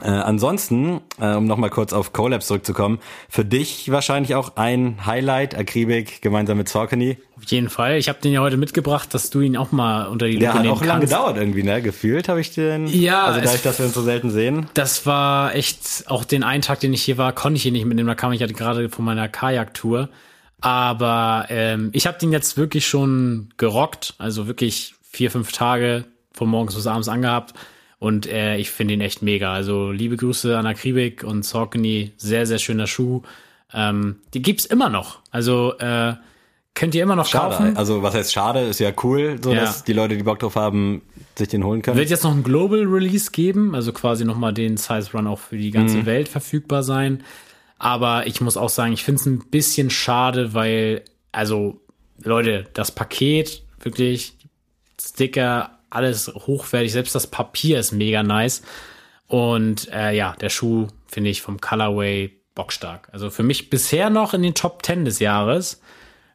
Äh, ansonsten, äh, um nochmal kurz auf Collabs zurückzukommen, für dich wahrscheinlich auch ein Highlight, Akribik gemeinsam mit Saucony. Auf jeden Fall. Ich habe den ja heute mitgebracht, dass du ihn auch mal unter die Der Lupe hat nehmen auch lange gedauert irgendwie, ne? Gefühlt habe ich den. Ja, Also dadurch, dass wir uns so selten sehen. Das war echt, auch den einen Tag, den ich hier war, konnte ich ihn nicht mitnehmen. Da kam ich ja gerade von meiner Kajaktour. Aber ähm, ich habe den jetzt wirklich schon gerockt. Also wirklich vier, fünf Tage von morgens bis abends angehabt. Und äh, ich finde ihn echt mega. Also liebe Grüße an Akribik und Saucony. Sehr, sehr schöner Schuh. Ähm, die gibt's immer noch. Also äh, könnt ihr immer noch Schade. kaufen. Also was heißt schade, ist ja cool, so Ja. dass die Leute, die Bock drauf haben, sich den holen können. Wird jetzt noch ein Global Release geben, also quasi nochmal den Size Run auch für die ganze Mhm. Welt verfügbar sein. Aber ich muss auch sagen, ich finde es ein bisschen schade, weil, also, Leute, das Paket, wirklich, Sticker, alles hochwertig, selbst das Papier ist mega nice. Und äh, ja, der Schuh finde ich vom Colorway bockstark. Also für mich bisher noch in den Top 10 des Jahres.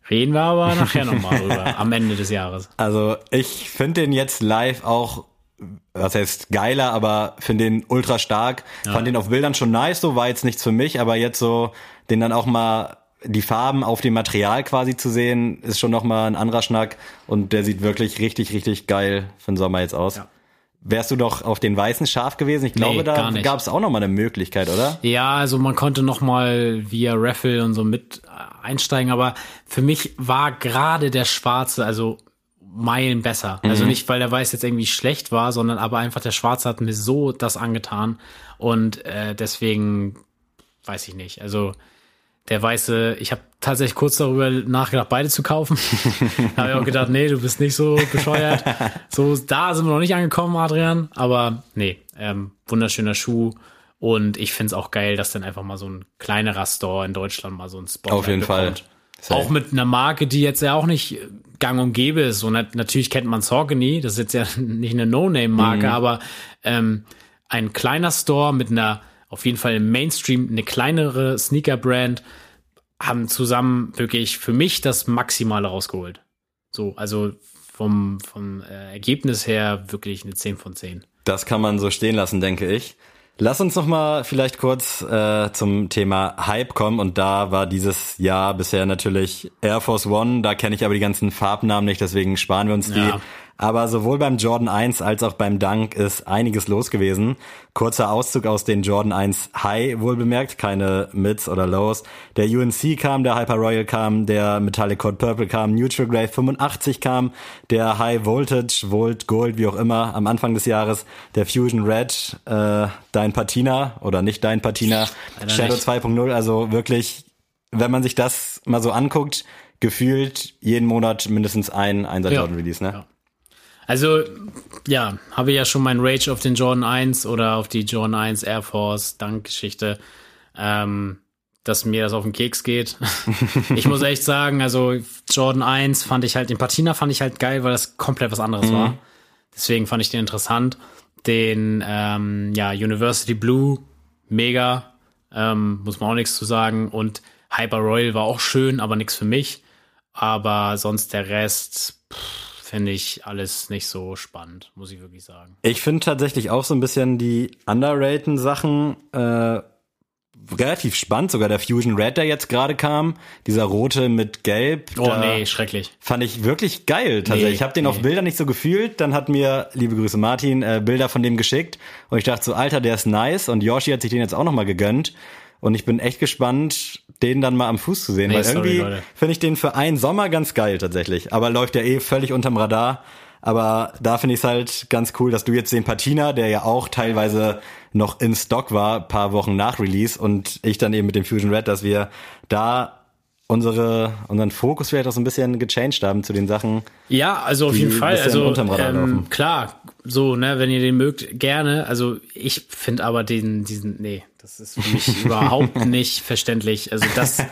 Reden wir aber nachher nochmal drüber, (laughs) am Ende des Jahres. Also ich finde den jetzt live auch, was heißt geiler, aber finde den ultra stark. Fand den auf Bildern schon nice, so war jetzt nichts für mich, aber jetzt so den dann auch mal die Farben auf dem Material quasi zu sehen, ist schon noch mal ein anderer Schnack und der sieht wirklich richtig, richtig geil für den Sommer jetzt aus. Ja. Wärst du doch auf den weißen scharf gewesen? Ich glaube, Nee, da gab es auch noch mal eine Möglichkeit, oder? Ja, also man konnte noch mal via Raffle und so mit äh, einsteigen, aber für mich war gerade der Schwarze, also Meilen besser. Also nicht, weil der Weiß jetzt irgendwie schlecht war, sondern aber einfach der Schwarze hat mir so das angetan und äh, deswegen weiß ich nicht. Also der Weiße, ich habe tatsächlich kurz darüber nachgedacht, beide zu kaufen. (laughs) habe ich auch gedacht, nee, du bist nicht so bescheuert. (laughs) So, da sind wir noch nicht angekommen, Adrian. Aber nee, ähm, wunderschöner Schuh. Und ich finde es auch geil, dass dann einfach mal so ein kleinerer Store in Deutschland mal so ein Spot Auf jeden bekommt. Fall. Auch mit einer Marke, die jetzt ja auch nicht gang und gäbe ist. Und natürlich kennt man Saucony, das ist jetzt ja (laughs) nicht eine No-Name-Marke, mhm. aber ähm, ein kleiner Store mit einer, auf jeden Fall im Mainstream, eine kleinere Sneaker-Brand, haben zusammen wirklich für mich das Maximale rausgeholt. So, also vom, vom äh, Ergebnis her wirklich eine 10 von 10. Das kann man so stehen lassen, denke ich. Lass uns noch mal vielleicht kurz äh, zum Thema Hype kommen und da war dieses Jahr bisher natürlich Air Force One, da kenne ich aber die ganzen Farbnamen nicht, deswegen sparen wir uns die. Aber sowohl beim Jordan 1 als auch beim Dunk ist einiges los gewesen. Kurzer Auszug aus den Jordan 1 High, wohl bemerkt, keine Mids oder Lows. Der UNC kam, der Hyper Royal kam, der Metallic Code Purple kam, Neutral Grey 85 kam, der High Voltage, Volt, Gold, wie auch immer, am Anfang des Jahres, der Fusion Red, äh, dein Patina oder nicht dein Patina, Shadow 2.0, also wirklich, wenn man sich das mal so anguckt, gefühlt jeden Monat mindestens ein Einser ja. Jordan Release, ne? Ja. Also, ja, habe ich ja schon mein Rage auf den Jordan 1 oder auf die Jordan 1 Air Force Dank-Geschichte, ähm, dass mir das auf den Keks geht. (laughs) ich muss echt sagen, also Jordan 1 fand ich halt, den Patina fand ich halt geil, weil das komplett was anderes mhm. war. Deswegen fand ich den interessant. Den, ähm, ja, University Blue, mega, ähm, muss man auch nichts zu sagen. Und Hyper Royal war auch schön, aber nichts für mich. Aber sonst der Rest, pff, finde ich alles nicht so spannend, muss ich wirklich sagen. Ich finde tatsächlich auch so ein bisschen die underrated Sachen äh, relativ spannend. Sogar der Fusion Red, der jetzt gerade kam, dieser rote mit Gelb. Oh nee, schrecklich. Fand ich wirklich geil. Tatsächlich. Nee, ich habe den nee. auf Bildern nicht so gefühlt. Dann hat mir, liebe Grüße Martin, äh, Bilder von dem geschickt. Und ich dachte so, Alter, der ist nice. Und Yoshi hat sich den jetzt auch nochmal gegönnt. Und ich bin echt gespannt, den dann mal am Fuß zu sehen, nee, weil sorry, irgendwie finde ich den für einen Sommer ganz geil tatsächlich. Aber läuft ja eh völlig unterm Radar. Aber da finde ich es halt ganz cool, dass du jetzt den Patina, der ja auch teilweise noch in Stock war, paar Wochen nach Release und ich dann eben mit dem Fusion Red, dass wir da unsere, unseren Fokus vielleicht auch so ein bisschen gechanged haben zu den Sachen. Ja, also auf jeden Fall. Also ähm, klar, so, ne, wenn ihr den mögt, gerne. Also ich finde aber den, diesen, nee, das ist für mich (laughs) überhaupt nicht verständlich. Also das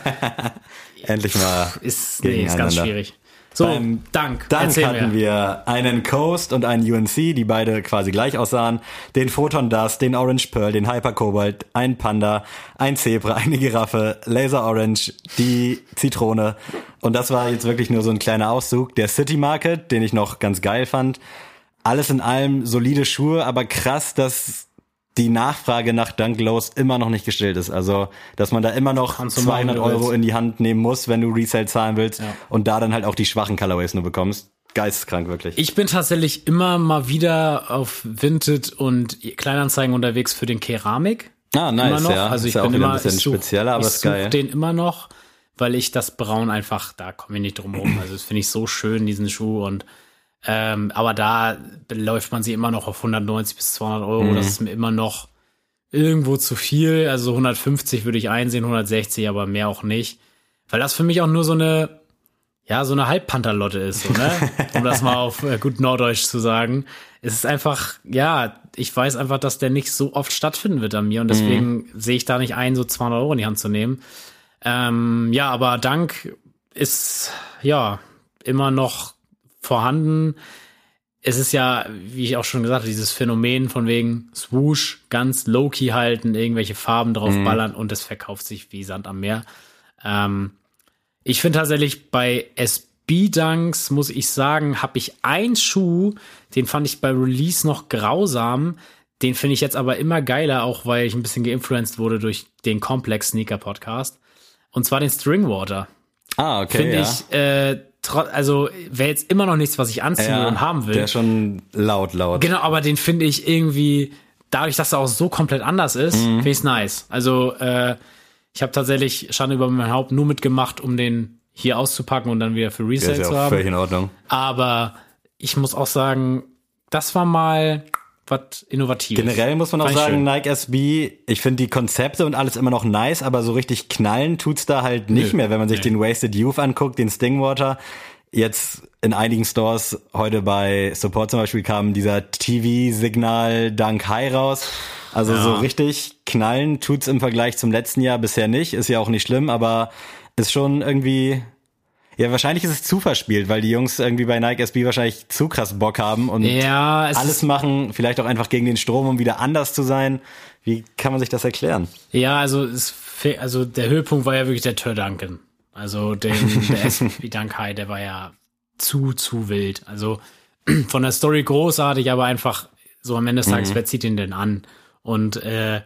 (laughs) endlich mal ist, nee, ist ganz schwierig. So, Beim Dank. Dann hatten wir. wir einen Coast und einen UNC, die beide quasi gleich aussahen. Den Photon Dust, den Orange Pearl, den Hyper Cobalt, ein Panda, ein Zebra, (laughs) eine Giraffe, Laser Orange, die Zitrone. Und das war jetzt wirklich nur so ein kleiner Auszug. Der City Market, den ich noch ganz geil fand. Alles in allem solide Schuhe, aber krass, dass die Nachfrage nach Dunk Lows immer noch nicht gestellt ist. Also, dass man da immer noch 200 Euro in die Hand nehmen muss, wenn du Resale zahlen willst ja. und da dann halt auch die schwachen Colorways nur bekommst. Geisteskrank, wirklich. Ich bin tatsächlich immer mal wieder auf Vinted und Kleinanzeigen unterwegs für den Keramik. Ah, nice, ja. Also ich ja bin immer, ein bisschen ich such, spezieller, aber ist geil. den immer noch, weil ich das Braun einfach, da komme ich nicht drum rum. Also das finde ich so schön, diesen Schuh und ähm, aber da läuft man sie immer noch auf 190 bis 200 Euro. Mhm. Das ist mir immer noch irgendwo zu viel. Also 150 würde ich einsehen, 160, aber mehr auch nicht. Weil das für mich auch nur so eine, ja, so eine Halbpantherlotte ist, so, ne? (laughs) um das mal auf äh, gut Norddeutsch zu sagen. Es ist einfach, ja, ich weiß einfach, dass der nicht so oft stattfinden wird an mir und deswegen mhm. sehe ich da nicht ein, so 200 Euro in die Hand zu nehmen. Ähm, ja, aber Dank ist, ja, immer noch vorhanden es ist ja, wie ich auch schon gesagt habe, dieses Phänomen von wegen Swoosh, ganz low-key halten, irgendwelche Farben drauf mhm. ballern und es verkauft sich wie Sand am Meer. Ähm, ich finde tatsächlich bei SB-Dunks, muss ich sagen, habe ich einen Schuh, den fand ich bei Release noch grausam. Den finde ich jetzt aber immer geiler, auch weil ich ein bisschen geinfluenced wurde durch den Complex Sneaker Podcast. Und zwar den Stringwater. Ah, okay. Finde ja. ich, äh, also wäre jetzt immer noch nichts, was ich anziehen ja, und haben will. Der ist schon laut, laut. Genau, aber den finde ich irgendwie, dadurch, dass er auch so komplett anders ist, mhm. finde ich nice. Also äh, ich habe tatsächlich Schande über mein Haupt nur mitgemacht, um den hier auszupacken und dann wieder für Resale zu haben. Völlig in Ordnung. Aber ich muss auch sagen, das war mal was Innovatives. Generell muss man auch sagen, schön. Nike SB, ich finde die Konzepte und alles immer noch nice, aber so richtig knallen tut's da halt nicht Nö. mehr, wenn man sich nee. den Wasted Youth anguckt, den Stingwater. Jetzt in einigen Stores, heute bei Support zum Beispiel, kam dieser TV-Signal Dank High raus. Also Ja. so richtig knallen tut's im Vergleich zum letzten Jahr bisher nicht. Ist ja auch nicht schlimm, aber ist schon irgendwie. Ja, wahrscheinlich ist es zu verspielt, weil die Jungs irgendwie bei Nike SB wahrscheinlich zu krass Bock haben und Ja, es alles machen, vielleicht auch einfach gegen den Strom, um wieder anders zu sein. Wie kann man sich das erklären? ja, also es, also der Höhepunkt war ja wirklich der Tur Duncan. Also den, der (laughs) SB Dunk High, der war ja zu, zu wild. Also von der Story großartig, aber einfach so am Ende des Tages, wer zieht ihn denn an? Und äh,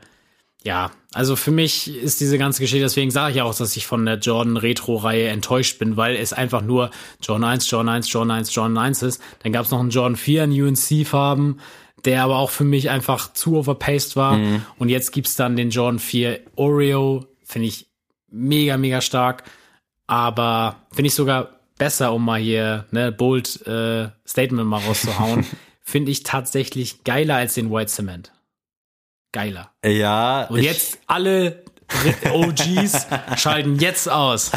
ja, also für mich ist diese ganze Geschichte, deswegen sage ich auch, dass ich von der Jordan Retro-Reihe enttäuscht bin, weil es einfach nur Jordan 1, Jordan 1, Jordan 1, Jordan 1 ist. Dann gab es noch einen Jordan 4 in UNC-Farben, der aber auch für mich einfach zu overpaced war. Und jetzt gibt's dann den Jordan 4 Oreo, finde ich mega, mega stark. Aber finde ich sogar besser, um mal hier ne, bold äh, Statement mal rauszuhauen, (laughs) finde ich tatsächlich geiler als den White Cement. Geiler. Ja. Und jetzt alle OGs (laughs) schalten jetzt aus.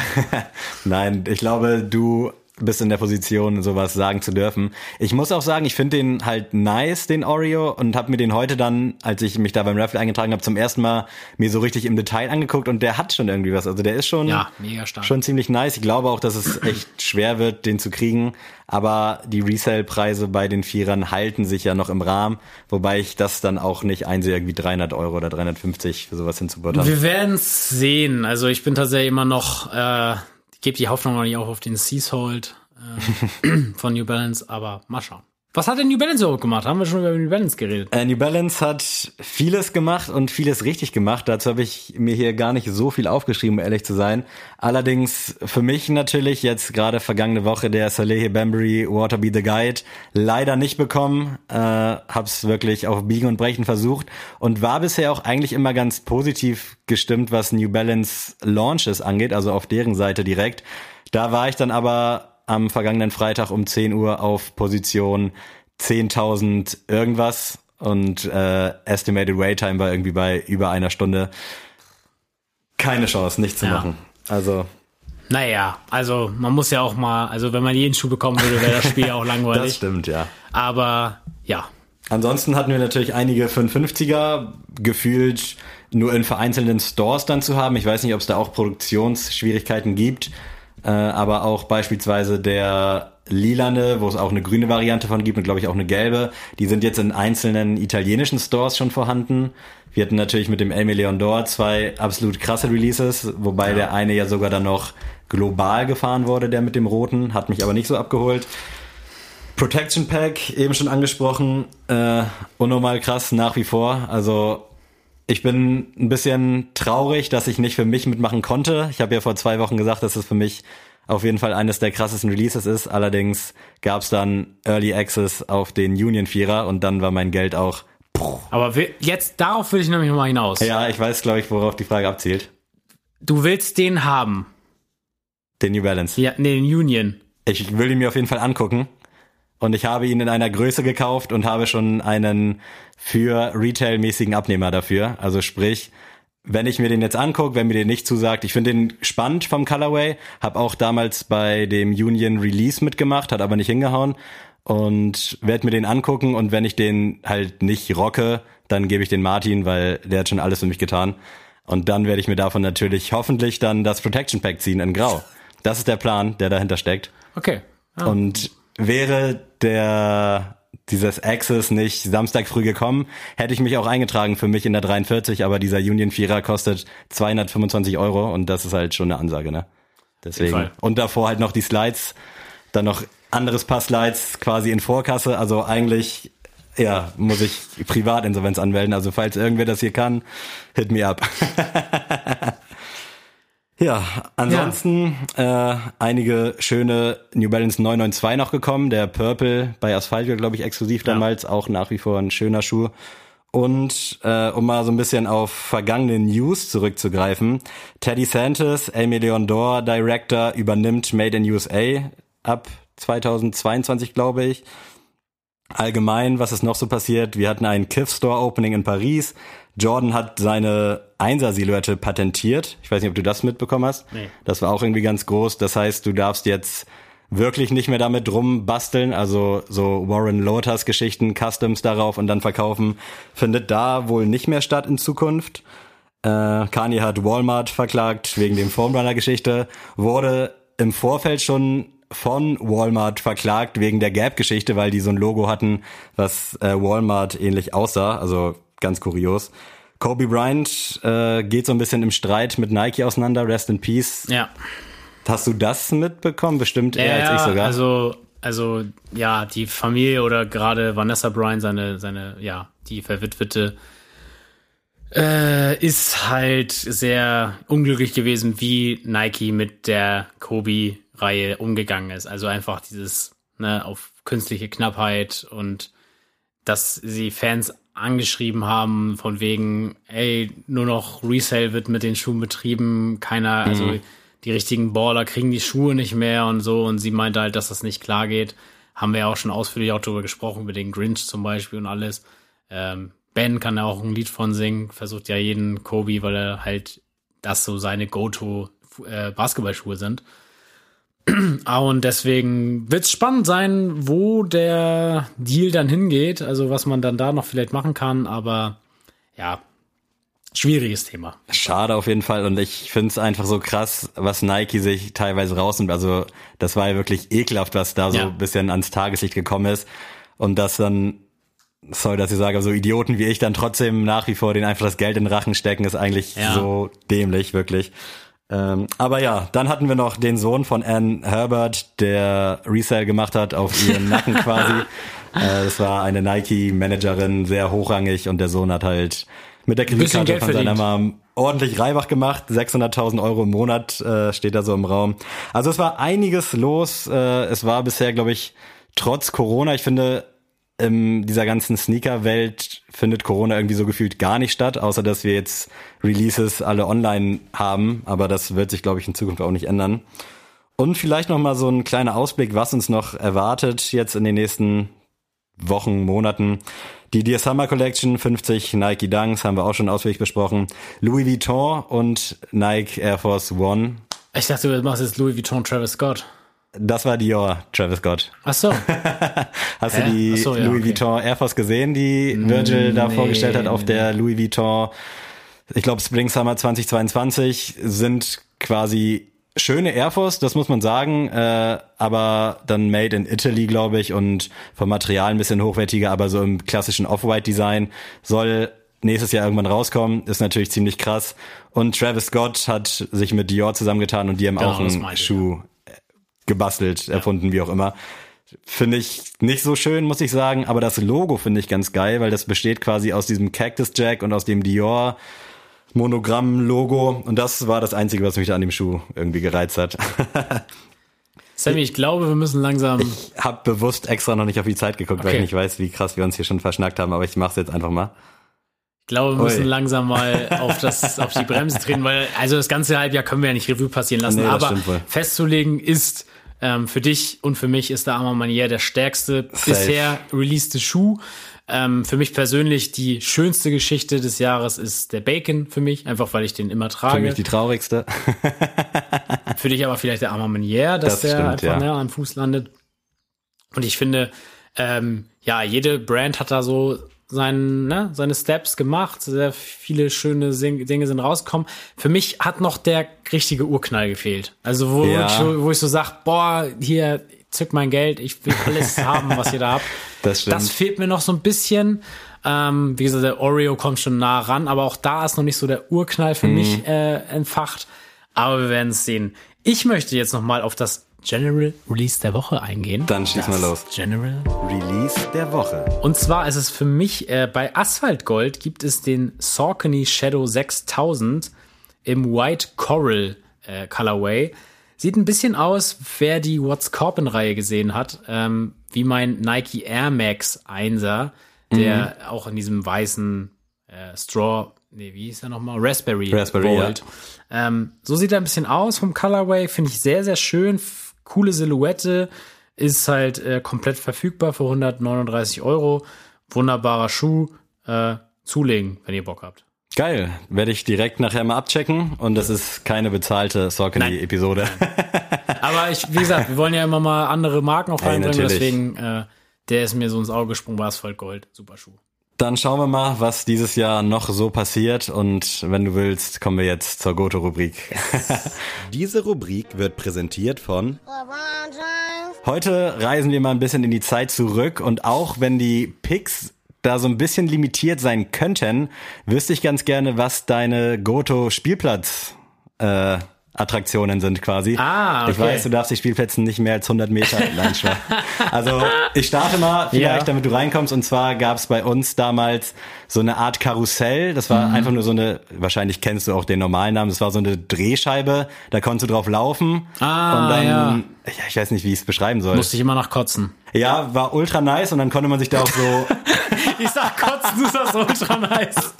Nein, ich glaube, du bist in der Position, sowas sagen zu dürfen. Ich muss auch sagen, ich finde den halt nice, den Oreo, und habe mir den heute dann, als ich mich da beim Raffle eingetragen habe, zum ersten Mal mir so richtig im Detail angeguckt und der hat schon irgendwie was. Also der ist schon, Ja, mega stark. schon ziemlich nice. Ich glaube auch, dass es echt schwer wird, den zu kriegen. Aber die Resale-Preise bei den Vierern halten sich ja noch im Rahmen, wobei ich das dann auch nicht einsehe, irgendwie 300 Euro oder 350 für sowas hinzubuttern. Wir werden es sehen. Also ich bin tatsächlich immer noch, äh, gebe die Hoffnung noch nicht auf den Seasold äh, (laughs) von New Balance, aber mal schauen. Was hat denn New Balance überhaupt gemacht? Haben wir schon über New Balance geredet? Äh, New Balance hat vieles gemacht und vieles richtig gemacht. Dazu habe ich mir hier gar nicht so viel aufgeschrieben, um ehrlich zu sein. Allerdings für mich natürlich jetzt gerade vergangene Woche der Saleh Bambury Water Be the Guide leider nicht bekommen. Äh, hab's wirklich auf Biegen und Brechen versucht und war bisher auch eigentlich immer ganz positiv gestimmt, was New Balance Launches angeht, also auf deren Seite direkt. Da war ich dann aber am vergangenen Freitag um 10 Uhr auf Position 10.000 irgendwas und äh, Estimated Wait Time war irgendwie bei über einer Stunde. Keine Chance, nicht zu Ja. machen. Also, Naja, also man muss ja auch mal, also wenn man jeden Schuh bekommen würde, wäre das Spiel (laughs) auch das langweilig. stimmt, ja. Aber ja, Ansonsten hatten wir natürlich einige 550er gefühlt nur in vereinzelten Stores dann zu haben. Ich weiß nicht, ob es da auch Produktionsschwierigkeiten gibt, äh, aber auch beispielsweise der lilane, wo es auch eine grüne Variante von gibt und glaube ich auch eine gelbe, die sind jetzt in einzelnen italienischen Stores schon vorhanden. Wir hatten natürlich mit dem El Leon d'Or zwei absolut krasse Releases, wobei der eine ja sogar dann noch global gefahren wurde, der mit dem roten, hat mich aber nicht so abgeholt. Protection Pack, eben schon angesprochen, äh, unnormal krass nach wie vor. Also ich bin ein bisschen traurig, dass ich nicht für mich mitmachen konnte. Ich habe ja vor zwei Wochen gesagt, dass es für mich auf jeden Fall eines der krassesten Releases ist. Allerdings gab es dann Early Access auf den Union Vierer und dann war mein Geld auch. aber jetzt darauf will ich nämlich nochmal hinaus. Ja, ich weiß, glaube ich, worauf die Frage abzielt. Du willst den haben. Den New Balance. Ja, nee, den Union. Ich will ihn mir auf jeden Fall angucken. Und ich habe ihn in einer Größe gekauft und habe schon einen für Retail-mäßigen Abnehmer dafür. Also sprich, wenn ich mir den jetzt angucke, wenn mir den nicht zusagt, ich finde den spannend vom Colorway, habe auch damals bei dem Union Release mitgemacht, hat aber nicht hingehauen und werde mir den angucken und wenn ich den halt nicht rocke, dann gebe ich den Martin, weil der hat schon alles für mich getan. Und dann werde ich mir davon natürlich hoffentlich dann das Protection Pack ziehen in Grau. Das ist der Plan, der dahinter steckt. Okay. Ja. Und wäre der dieses Access nicht Samstag früh gekommen, hätte ich mich auch eingetragen für mich in der 43, aber dieser Union Vierer kostet 225 Euro und das ist halt schon eine Ansage, ne? Deswegen. Und davor halt noch die Slides, dann noch anderes Paar Slides quasi in Vorkasse, also eigentlich ja, muss ich Privatinsolvenz anmelden. Also falls irgendwer das hier kann, hit me up. (laughs) Ja, ansonsten Äh, einige schöne New Balance 992 noch gekommen. Der Purple bei Asphalt, glaube ich, exklusiv damals, auch nach wie vor ein schöner Schuh. Und äh, um mal so ein bisschen auf vergangene News zurückzugreifen, Teddy Santis, Amy Leon Dor, Director, übernimmt Made in USA ab 2022, glaube ich. Allgemein, was ist noch so passiert? Wir hatten ein Kiff Store Opening in Paris. Jordan hat seine Einser-Silhouette patentiert. Ich weiß nicht, ob du das mitbekommen hast. Nee. Das war auch irgendwie ganz groß. Das heißt, du darfst jetzt wirklich nicht mehr damit rumbasteln, also so Warren Lotas Geschichten, Customs darauf und dann verkaufen, findet da wohl nicht mehr statt in Zukunft. Äh, Kanye hat Walmart verklagt wegen dem Formrunner-Geschichte, wurde im Vorfeld schon von Walmart verklagt wegen der Gap-Geschichte, weil die so ein Logo hatten, was äh, Walmart ähnlich aussah, also ganz kurios. Kobe Bryant äh, geht so ein bisschen im Streit mit Nike auseinander, Rest in Peace. Ja. Hast du das mitbekommen? Bestimmt eher ja, als ich sogar. Also, also ja, die Familie oder gerade Vanessa Bryant, seine, seine, ja, die verwitwete, äh, ist halt sehr unglücklich gewesen, wie Nike mit der Kobe-Reihe umgegangen ist. Also einfach dieses, ne, auf künstliche Knappheit und dass sie Fans angeschrieben haben, von wegen, ey, nur noch Resale wird mit den Schuhen betrieben, keiner, also Mhm. die richtigen Baller kriegen die Schuhe nicht mehr und so. Und sie meinte halt, dass das nicht klar geht. Haben wir ja auch schon ausführlich auch darüber gesprochen, über den Grinch zum Beispiel und alles. Ähm, ben kann da auch ein Lied von singen, versucht ja jeden Kobe, weil er halt das so seine Go-To-Basketballschuhe sind. Ah, und deswegen wird es spannend sein, wo der Deal dann hingeht, also was man dann da noch vielleicht machen kann, aber ja, schwieriges Thema. Schade auf jeden Fall und ich finde es einfach so krass, was Nike sich teilweise rausnimmt. Also das war ja wirklich ekelhaft, was da so Ja. ein bisschen ans Tageslicht gekommen ist und dass dann, sorry, dass ich sage, so Idioten wie ich dann trotzdem nach wie vor den einfach das Geld in den Rachen stecken, ist eigentlich Ja. so dämlich, wirklich. Ähm, aber ja, dann hatten wir noch den Sohn von Ann Herbert, der Resale gemacht hat auf ihren Nacken (laughs) quasi. Äh, Das war eine Nike-Managerin, sehr hochrangig und der Sohn hat halt mit der Kreditkarte von seiner. Mom ordentlich Reibach gemacht. 600.000 Euro im Monat äh, steht da so im Raum. Also es war einiges los. Äh, es war bisher, glaube ich, trotz Corona, ich finde, in dieser ganzen Sneaker-Welt findet Corona irgendwie so gefühlt gar nicht statt, außer dass wir jetzt Releases alle online haben. Aber das wird sich, glaube ich, in Zukunft auch nicht ändern. Und vielleicht noch mal so ein kleiner Ausblick, was uns noch erwartet jetzt in den nächsten Wochen, Monaten. Die Dear Summer Collection, 50 Nike Dunks, haben wir auch schon ausführlich besprochen. Louis Vuitton und Nike Air Force One. Ich dachte, du machst jetzt Louis Vuitton Travis Scott. Das war Dior, Travis Scott. Ach so. (laughs) Hast Hä? du die so, ja, Louis okay. Vuitton Air Force gesehen, die Virgil da Nee, vorgestellt hat auf nee, der Louis Vuitton, ich glaube Spring Summer 2022, sind quasi schöne Air Force, das muss man sagen, äh, aber dann made in Italy, glaube ich, und vom Material ein bisschen hochwertiger, aber so im klassischen Off-White-Design soll nächstes Jahr irgendwann rauskommen, ist natürlich ziemlich krass. Und Travis Scott hat sich mit Dior zusammengetan und die haben Genau, auch einen Schuh gebastelt, erfunden, wie auch immer. Finde ich nicht so schön, muss ich sagen, aber das Logo finde ich ganz geil, weil das besteht quasi aus diesem Cactus Jack und aus dem Dior Monogramm-Logo und das war das Einzige, was mich da an dem Schuh irgendwie gereizt hat. (laughs) Sammy, ich glaube, wir müssen langsam. Hab bewusst extra noch nicht auf die Zeit geguckt, weil Okay. ich nicht weiß, wie krass wir uns hier schon verschnackt haben, aber ich mach's jetzt einfach mal. Ich glaube, wir müssen Ui. langsam mal (laughs) auf, das, auf die Bremse treten, weil also das ganze Halbjahr können wir ja nicht Revue passieren lassen. Nee, aber festzulegen ist ähm, für dich und für mich ist der Armand Manier der stärkste bisher releaste Schuh. Ähm, für mich persönlich die schönste Geschichte des Jahres ist der Bacon für mich, einfach weil ich den immer Für trage. mich die traurigste. (laughs) Für dich aber vielleicht der Armand Manier, dass Das der stimmt, einfach ja. ne, am Fuß landet. Und ich finde, ähm, ja, jede Brand hat da so sein, ne, seine Steps gemacht. Sehr viele schöne Dinge sind rausgekommen. Für mich hat noch der richtige Urknall gefehlt. Also wo, Ja. ich, so- wo ich so sag, boah, hier, zück mein Geld, ich will alles (laughs) haben, was ihr da habt. Das stimmt. Das fehlt mir noch so ein bisschen. Ähm, wie gesagt, der Oreo kommt schon nah ran, aber auch da ist noch nicht so der Urknall für Mhm. mich äh, entfacht. Aber wir werden es sehen. Ich möchte jetzt noch mal auf das General Release der Woche eingehen. Dann schieß das mal los. General. Release der Woche. Und zwar ist es für mich, äh, bei Asphalt Gold gibt es den Saucony Shadow 6000 im White Coral äh, Colorway. Sieht ein bisschen aus, wer die What's Corbin Reihe gesehen hat, ähm, wie mein Nike Air Max 1er, der auch in diesem weißen äh, Straw, nee, wie hieß er nochmal? Raspberry, Raspberry, Gold. Ähm, so sieht er ein bisschen aus vom Colorway, finde ich sehr, sehr schön. Coole Silhouette, ist halt äh, komplett verfügbar für 139 Euro. Wunderbarer Schuh. Äh, zulegen, wenn ihr Bock habt. Geil. Werde ich direkt nachher mal abchecken und das ist keine bezahlte Saucony-Episode. (laughs) Aber ich, wie gesagt, wir wollen ja immer mal andere Marken auch reinbringen, natürlich. deswegen, äh, der ist mir so ins Auge gesprungen, war es voll Gold. Super Schuh. Dann schauen wir mal, was dieses Jahr noch so passiert. Und wenn du willst, kommen wir jetzt zur Goto-Rubrik. (laughs) Diese Rubrik wird präsentiert von. Heute reisen wir mal ein bisschen in die Zeit zurück und auch wenn die Picks da so ein bisschen limitiert sein könnten, wüsste ich ganz gerne, was deine Goto-Spielplatz äh, Attraktionen sind quasi. Ah, Ich okay. weiß, du darfst die Spielplätze nicht mehr als 100 Meter. Spaß. (laughs) Also ich starte mal vielleicht, Ja. damit du reinkommst. Und zwar gab es bei uns damals so eine Art Karussell. Das war Mhm. einfach nur so eine, wahrscheinlich kennst du auch den normalen Namen, das war so eine Drehscheibe. Da konntest du drauf laufen. Ah, und dann, ja. ja, ich weiß nicht, wie ich es beschreiben soll. Musste ich immer nach kotzen. Ja, war ultra nice und dann konnte man sich da auch so, (laughs) Ich sag kotzen, du sagst ultra nice.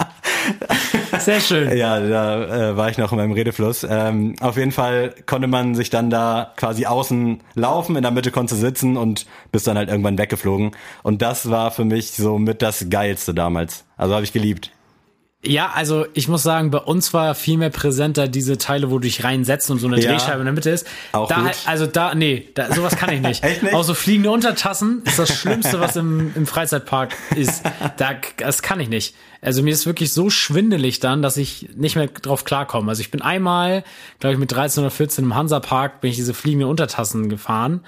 Sehr schön. ja, da äh, war ich noch in meinem Redefluss. Ähm, auf jeden Fall konnte man sich dann da quasi außen laufen, in der Mitte konntest du sitzen und bist dann halt irgendwann weggeflogen. Und das war für mich so mit das Geilste damals. Also habe ich geliebt. Ja, also ich muss sagen, bei uns war viel mehr präsenter diese Teile, wo du dich reinsetzt und so eine Ja. Drehscheibe in der Mitte ist. Auch da gut. also da, nee, da, sowas kann ich nicht. (laughs) Echt nicht? Auch so fliegende Untertassen ist das Schlimmste, was im, im Freizeitpark ist. Da, das kann ich nicht. Also mir ist wirklich so schwindelig dann, dass ich nicht mehr drauf klarkomme. Also ich bin einmal, glaube ich, mit 13 oder 14 im Hansapark bin ich diese fliegenden Untertassen gefahren.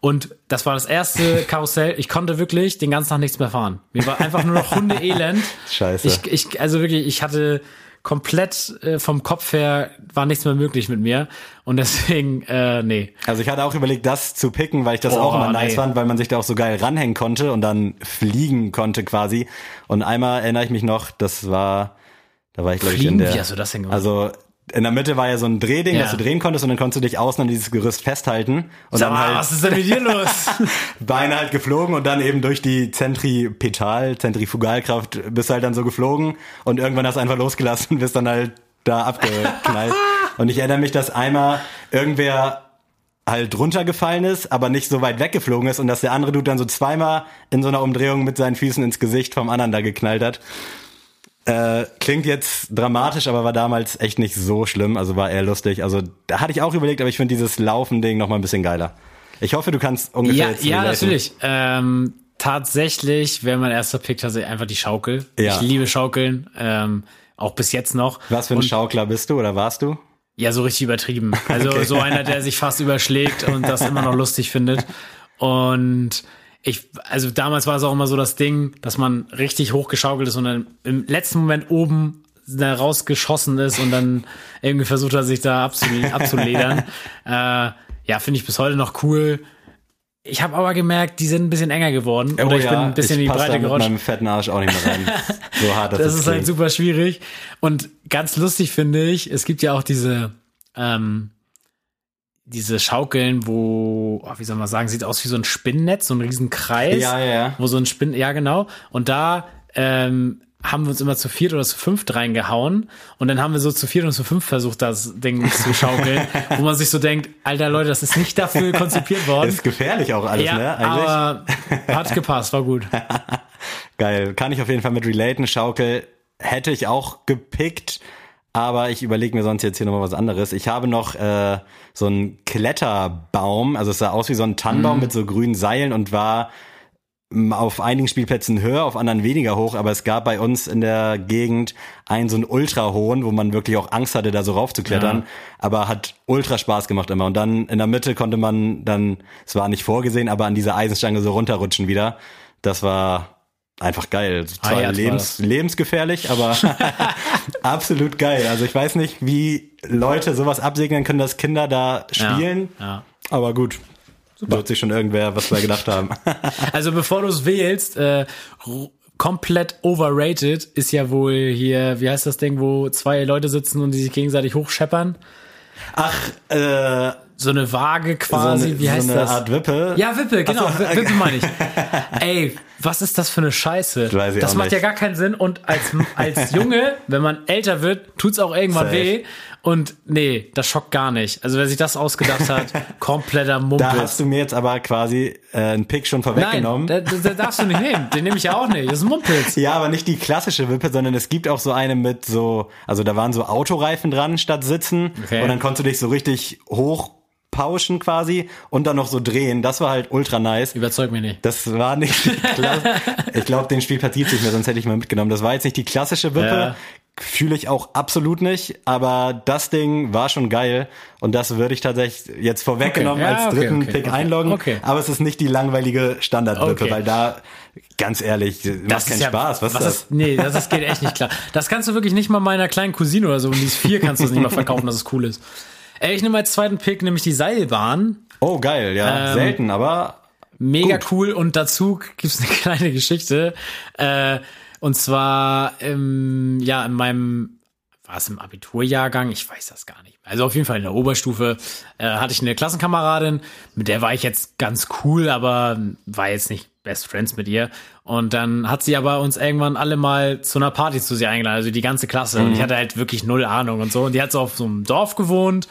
Und das war das erste Karussell. Ich konnte wirklich den ganzen Tag nichts mehr fahren. Mir war einfach nur noch Hundeelend. (laughs) Scheiße. Ich, ich, also wirklich, ich hatte komplett äh, vom Kopf her war nichts mehr möglich mit mir. Und deswegen, äh, nee. Also ich hatte auch überlegt, das zu picken, weil ich das Oh, auch immer nice nee. fand, weil man sich da auch so geil ranhängen konnte und dann fliegen konnte quasi. Und einmal erinnere ich mich noch, das war, da war ich glaube ich in der, Wie hast du das denn gemacht? also in der Mitte war ja so ein Drehding, Ja. dass du drehen konntest und dann konntest du dich außen an dieses Gerüst festhalten und Sag dann halt was ist denn mit dir los? (laughs) Beine halt geflogen und dann eben durch die Zentripetal, Zentrifugalkraft bist du halt dann so geflogen und irgendwann hast du einfach losgelassen und bist dann halt da abgeknallt. (laughs) und ich erinnere mich, dass einmal irgendwer halt runtergefallen ist, aber nicht so weit weggeflogen ist und dass der andere Dude dann so zweimal in so einer Umdrehung mit seinen Füßen ins Gesicht vom anderen da geknallt hat. Äh, klingt jetzt dramatisch, aber war damals echt nicht so schlimm, also war eher lustig. Also da hatte ich auch überlegt, aber ich finde dieses Laufen-Ding noch mal ein bisschen geiler. Ich hoffe, du kannst ungefähr ja, jetzt ja, relaten. natürlich. Ähm, tatsächlich wäre mein erster Pick tatsächlich einfach die Schaukel. Ja. Ich liebe Schaukeln, ähm, auch bis jetzt noch. Was für ein Und- Schaukler bist du oder warst du? Ja, so richtig übertrieben. (laughs) Also Okay. so einer, der sich fast überschlägt und das immer noch lustig findet. Und ich, also damals war es auch immer so das Ding, dass man richtig hochgeschaukelt ist und dann im letzten Moment oben da rausgeschossen ist und dann (laughs) irgendwie versucht hat, sich da abzule abzuledern. (laughs) äh, ja, finde ich bis heute noch cool. Ich habe aber gemerkt, die sind ein bisschen enger geworden. Oder ich bin ein bisschen in die Oh Breite mit gerutscht. meinem fetten Arsch auch nicht mehr rein. (laughs) So hart das, Das ist halt super schwierig. Und ganz lustig finde ich, es gibt ja auch diese, ähm, diese Schaukeln, wo, oh, wie soll man sagen, sieht aus wie so ein Spinnennetz, so ein riesen Kreis. Ja, ja, ja. Wo so ein Spinn, ja genau. Und da ähm, haben wir uns immer zu viert oder zu fünft reingehauen. Und dann haben wir so zu viert und zu fünf versucht, das Ding zu schaukeln. (laughs) wo man sich so denkt, alter Leute, das ist nicht dafür konzipiert (laughs) worden. Ist gefährlich auch alles, ja, ne? Eigentlich. aber hat gepasst, war gut. (laughs) Geil. Kann ich auf jeden Fall mit relaten. Schaukel hätte ich auch gepickt, aber ich überlege mir sonst jetzt hier nochmal was anderes. Ich habe noch äh, so einen Kletterbaum, also es sah aus wie so ein Tannenbaum Mhm. mit so grünen Seilen und war auf einigen Spielplätzen höher, auf anderen weniger hoch, aber es gab bei uns in der Gegend einen so einen ultra hohen, wo man wirklich auch Angst hatte, da so raufzuklettern, Ja. aber hat ultra Spaß gemacht immer. Und dann in der Mitte konnte man dann, es war nicht vorgesehen, aber an dieser Eisenstange so runterrutschen wieder. Das war einfach geil. Ah, Zwar ja, das war lebens, lebensgefährlich, aber (laughs) (laughs) absolut geil. Also ich weiß nicht, wie Leute sowas absegnen können, dass Kinder da spielen, Ja. aber gut. Wird sich schon irgendwer was bei gedacht haben. (laughs) Also bevor du es wählst, äh, komplett overrated ist ja wohl hier, wie heißt das Ding, wo zwei Leute sitzen und die sich gegenseitig hochscheppern? Ach, äh, So eine Waage so quasi, eine, wie heißt so eine das? Art Wippe. ja, Wippe, genau, so, Wi- Wippe meine ich. (laughs) Ey, was ist das für eine Scheiße? Das auch macht ja nicht. gar keinen Sinn und als, (laughs) als Junge, wenn man älter wird, tut's auch irgendwann Safe. weh und nee, das schockt gar nicht. Also wer sich das ausgedacht hat, (laughs) kompletter Da Mumpitz. hast du mir jetzt aber quasi äh, einen Pick schon Nein, vorweggenommen. da, da darfst du nicht nehmen. Den nehme ich ja auch nicht. Das ist ein Mumpitz. Ja, aber nicht die klassische Wippe, sondern es gibt auch so eine mit so, also da waren so Autoreifen dran statt Sitzen Okay. und dann konntest du dich so richtig hoch pauschen quasi und dann noch so drehen. Das war halt ultra nice. Überzeug mich nicht. Das war nicht die (laughs) Klasse. ich glaube, den Spielplatz gibt's nicht mehr, sonst hätte ich mal mitgenommen. Das war jetzt nicht die klassische Wippe. Ja. Fühle ich auch absolut nicht, aber das Ding war schon geil und das würde ich tatsächlich jetzt vorweggenommen Okay, ja, als dritten okay, Pick okay, einloggen. okay. Aber es ist nicht die langweilige Standardwippe, weil da, ganz ehrlich, macht keinen ist ja- Spaß. Was, was ist das? ist, nee, das, das geht echt nicht klar. Das kannst du wirklich nicht mal meiner kleinen Cousine oder so. Und dieses vier kannst du es nicht mal verkaufen, dass es cool ist. Ey, ich nehme als zweiten Pick nämlich die Seilbahn. Oh, geil, ja. Ähm, Selten, aber Mega Gut. cool. Und dazu gibt's eine (laughs) kleine Geschichte. Äh, und zwar, ähm, ja, in meinem, war es im Abiturjahrgang? Ich weiß das gar nicht mehr. Also auf jeden Fall in der Oberstufe äh, hatte ich eine Klassenkameradin, mit der war ich jetzt ganz cool, aber war jetzt nicht Best Friends mit ihr. Und dann hat sie aber uns irgendwann alle mal zu einer Party zu sie eingeladen, also die ganze Klasse. Und ich hatte halt wirklich null Ahnung und so. Und die hat so auf so einem Dorf gewohnt,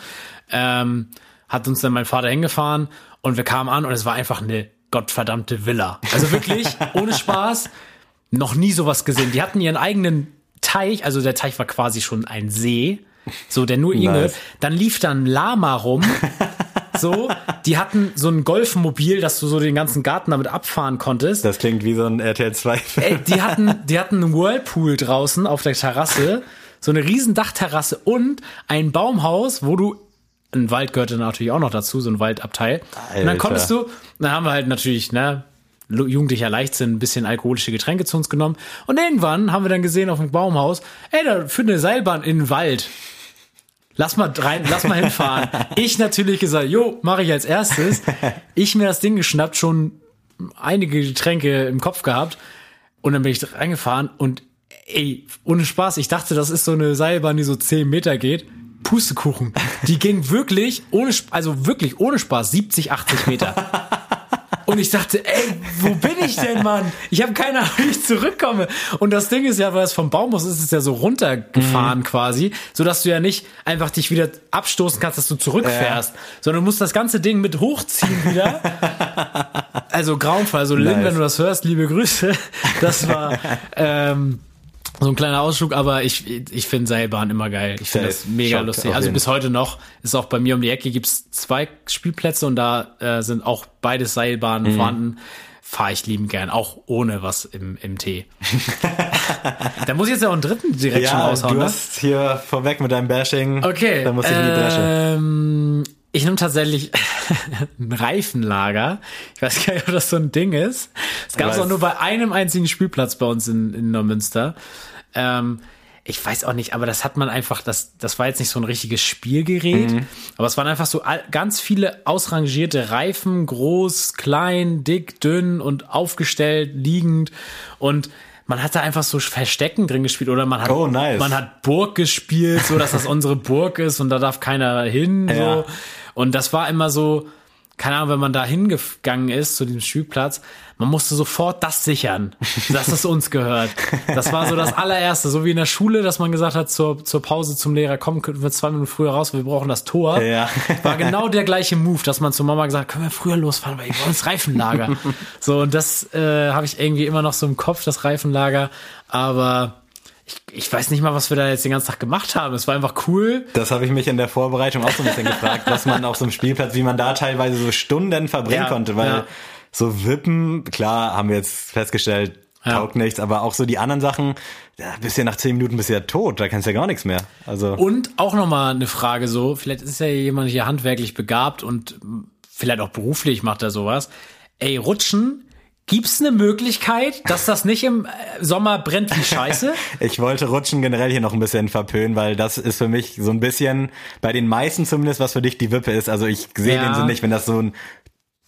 ähm, hat uns dann mein Vater hingefahren und wir kamen an und es war einfach eine gottverdammte Villa. Also wirklich, (laughs) ohne Spaß, noch nie sowas gesehen. Die hatten ihren eigenen Teich, also der Teich war quasi schon ein See, so der nur ihnen Nice. Dann lief da ein Lama rum. (laughs) So, die hatten so ein Golfmobil, dass du so den ganzen Garten damit abfahren konntest. das klingt wie so ein RTL 2 Ey, die hatten, die hatten einen Whirlpool draußen auf der Terrasse, so eine riesen Dachterrasse und ein Baumhaus, wo du ein Wald gehörte natürlich auch noch dazu, so ein Waldabteil. Und dann Alter. konntest du, dann haben wir halt natürlich, ne, jugendlicher Leichtsinn, ein bisschen alkoholische Getränke zu uns genommen. Und irgendwann haben wir dann gesehen auf dem Baumhaus, ey, da führt eine Seilbahn in den Wald. Lass mal rein, lass mal hinfahren. Ich natürlich gesagt, jo, mache ich als erstes. Ich mir das Ding geschnappt, schon einige Getränke im Kopf gehabt. Und dann bin ich reingefahren und ey, ohne Spaß, ich dachte, das ist so eine Seilbahn, die so 10 Meter geht. Pustekuchen. Die ging wirklich ohne, also wirklich ohne Spaß 70, 80 Meter. Und ich dachte, ey, wo bin ich denn, Mann? Ich habe keine Ahnung, wie ich zurückkomme. Und das Ding ist ja, weil es vom Baumhaus ist, ist es ja so runtergefahren quasi, so dass du ja nicht einfach dich wieder abstoßen kannst, dass du zurückfährst, sondern du musst das ganze Ding mit hochziehen wieder. (laughs) Also grauenvoll. Also Lynn, Nice. wenn du das hörst, liebe Grüße. Das war ähm, so ein kleiner Ausflug, aber ich, ich finde Seilbahn immer geil. Ich finde das mega Schockt lustig. Also bis heute noch ist auch bei mir um die Ecke gibt's zwei Spielplätze und da äh, sind auch beides Seilbahnen Mhm. vorhanden. Fahre ich lieben gern, auch ohne was im, im Tee. (laughs) da muss ich jetzt ja auch einen dritten direkt schon Ja, raushauen, du ne? hast hier vorweg mit deinem Bashing. Okay. Da muss ich in die Bresche. ähm, ich nehme tatsächlich (laughs) ein Reifenlager. Ich weiß gar nicht, ob das so ein Ding ist. Es gab es auch nur bei einem einzigen Spielplatz bei uns in, in Neumünster. Ähm, ich weiß auch nicht, aber das hat man einfach, das, das war jetzt nicht so ein richtiges Spielgerät, Mhm. aber es waren einfach so ganz viele ausrangierte Reifen, groß, klein, dick, dünn und aufgestellt, liegend und man hat da einfach so Verstecken drin gespielt oder man hat, Oh, nice. man hat Burg gespielt, so dass das (laughs) unsere Burg ist und da darf keiner hin, Ja. so. Und das war immer so, keine Ahnung, wenn man da hingegangen ist zu diesem Spielplatz, man musste sofort das sichern, (laughs) dass es uns gehört. Das war so das allererste, so wie in der Schule, dass man gesagt hat zur, zur Pause zum Lehrer, komm, können wir zwei Minuten früher raus, wir brauchen das Tor. Ja. War genau der gleiche Move, dass man zur Mama gesagt hat, können wir früher losfahren, weil wir wollen das Reifenlager. (laughs) so, und das äh, habe ich irgendwie immer noch so im Kopf, das Reifenlager. Aber ich, ich weiß nicht mal, was wir da jetzt den ganzen Tag gemacht haben. Es war einfach cool. Das habe ich mich in der Vorbereitung auch so ein bisschen (laughs) gefragt, was man auf so einem Spielplatz, wie man da teilweise so Stunden verbringen Ja, konnte, weil ja. so Wippen, klar, haben wir jetzt festgestellt, Ja. taugt nichts, aber auch so die anderen Sachen, da bist du ja nach zehn Minuten bist du ja tot, da kannst du ja gar nichts mehr. Also Und auch nochmal eine Frage so, vielleicht ist ja jemand hier handwerklich begabt und vielleicht auch beruflich macht er sowas. Ey, rutschen, gibt's eine Möglichkeit, dass das nicht im äh, Sommer brennt wie Scheiße? (laughs) ich wollte Rutschen generell hier noch ein bisschen verpönen, weil das ist für mich so ein bisschen, bei den meisten zumindest, was für dich die Wippe ist. Also ich sehe Ja. den Sinn nicht, wenn das so ein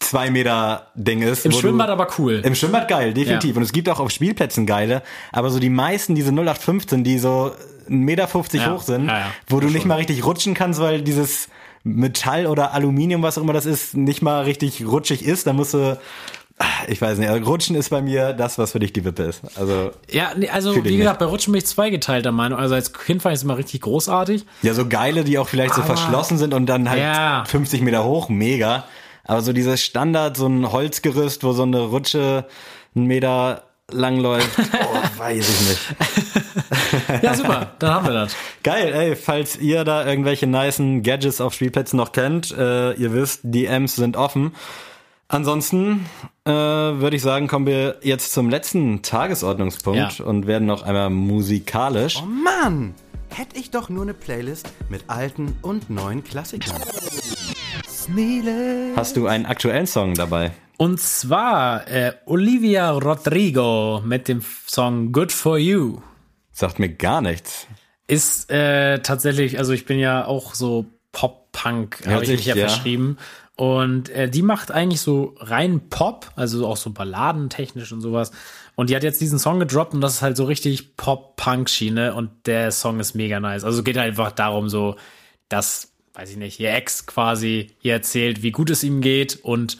zwei Meter Ding ist. Im Schwimmbad du, aber cool. Im Schwimmbad geil, definitiv. Ja. Und es gibt auch auf Spielplätzen geile, aber so die meisten, diese 0815, die so 1,50 Meter Ja. hoch sind, Ja, wo du nicht mal richtig rutschen kannst, weil dieses Metall oder Aluminium, was auch immer das ist, nicht mal richtig rutschig ist, dann musst du, ich weiß nicht, also Rutschen ist bei mir das, was für dich die Wippe ist. Also, Ja, nee, also wie gesagt, bei Rutschen bin ich zweigeteilter Meinung. Also als Kind fand ich es immer richtig großartig. ja, so geile, die auch vielleicht so Aber- verschlossen sind und dann halt Ja. 50 Meter hoch, mega. Aber so dieses Standard, so ein Holzgerüst, wo so eine Rutsche einen Meter lang läuft, (laughs) oh, weiß ich nicht. (laughs) ja, super, dann haben wir das. Geil, ey, falls ihr da irgendwelche nicen Gadgets auf Spielplätzen noch kennt, äh, ihr wisst, DMs sind offen. Ansonsten äh, würde ich sagen, kommen wir jetzt zum letzten Tagesordnungspunkt Ja. und werden noch einmal musikalisch. Oh Mann! Hätte ich doch nur eine Playlist mit alten und neuen Klassikern. Sneele. Hast du einen aktuellen Song dabei? Und zwar äh, Olivia Rodrigo mit dem Song Good for You. Sagt mir gar nichts. Ist äh, tatsächlich, also ich bin ja auch so Pop-Punk, habe ich sich, mich ja, ja. verschrieben. Und äh, die macht eigentlich so rein Pop, also auch so balladentechnisch und sowas. Und die hat jetzt diesen Song gedroppt und das ist halt so richtig Pop-Punk-Schiene und der Song ist mega nice. Also geht halt einfach darum so, dass, weiß ich nicht, ihr Ex quasi ihr erzählt, wie gut es ihm geht und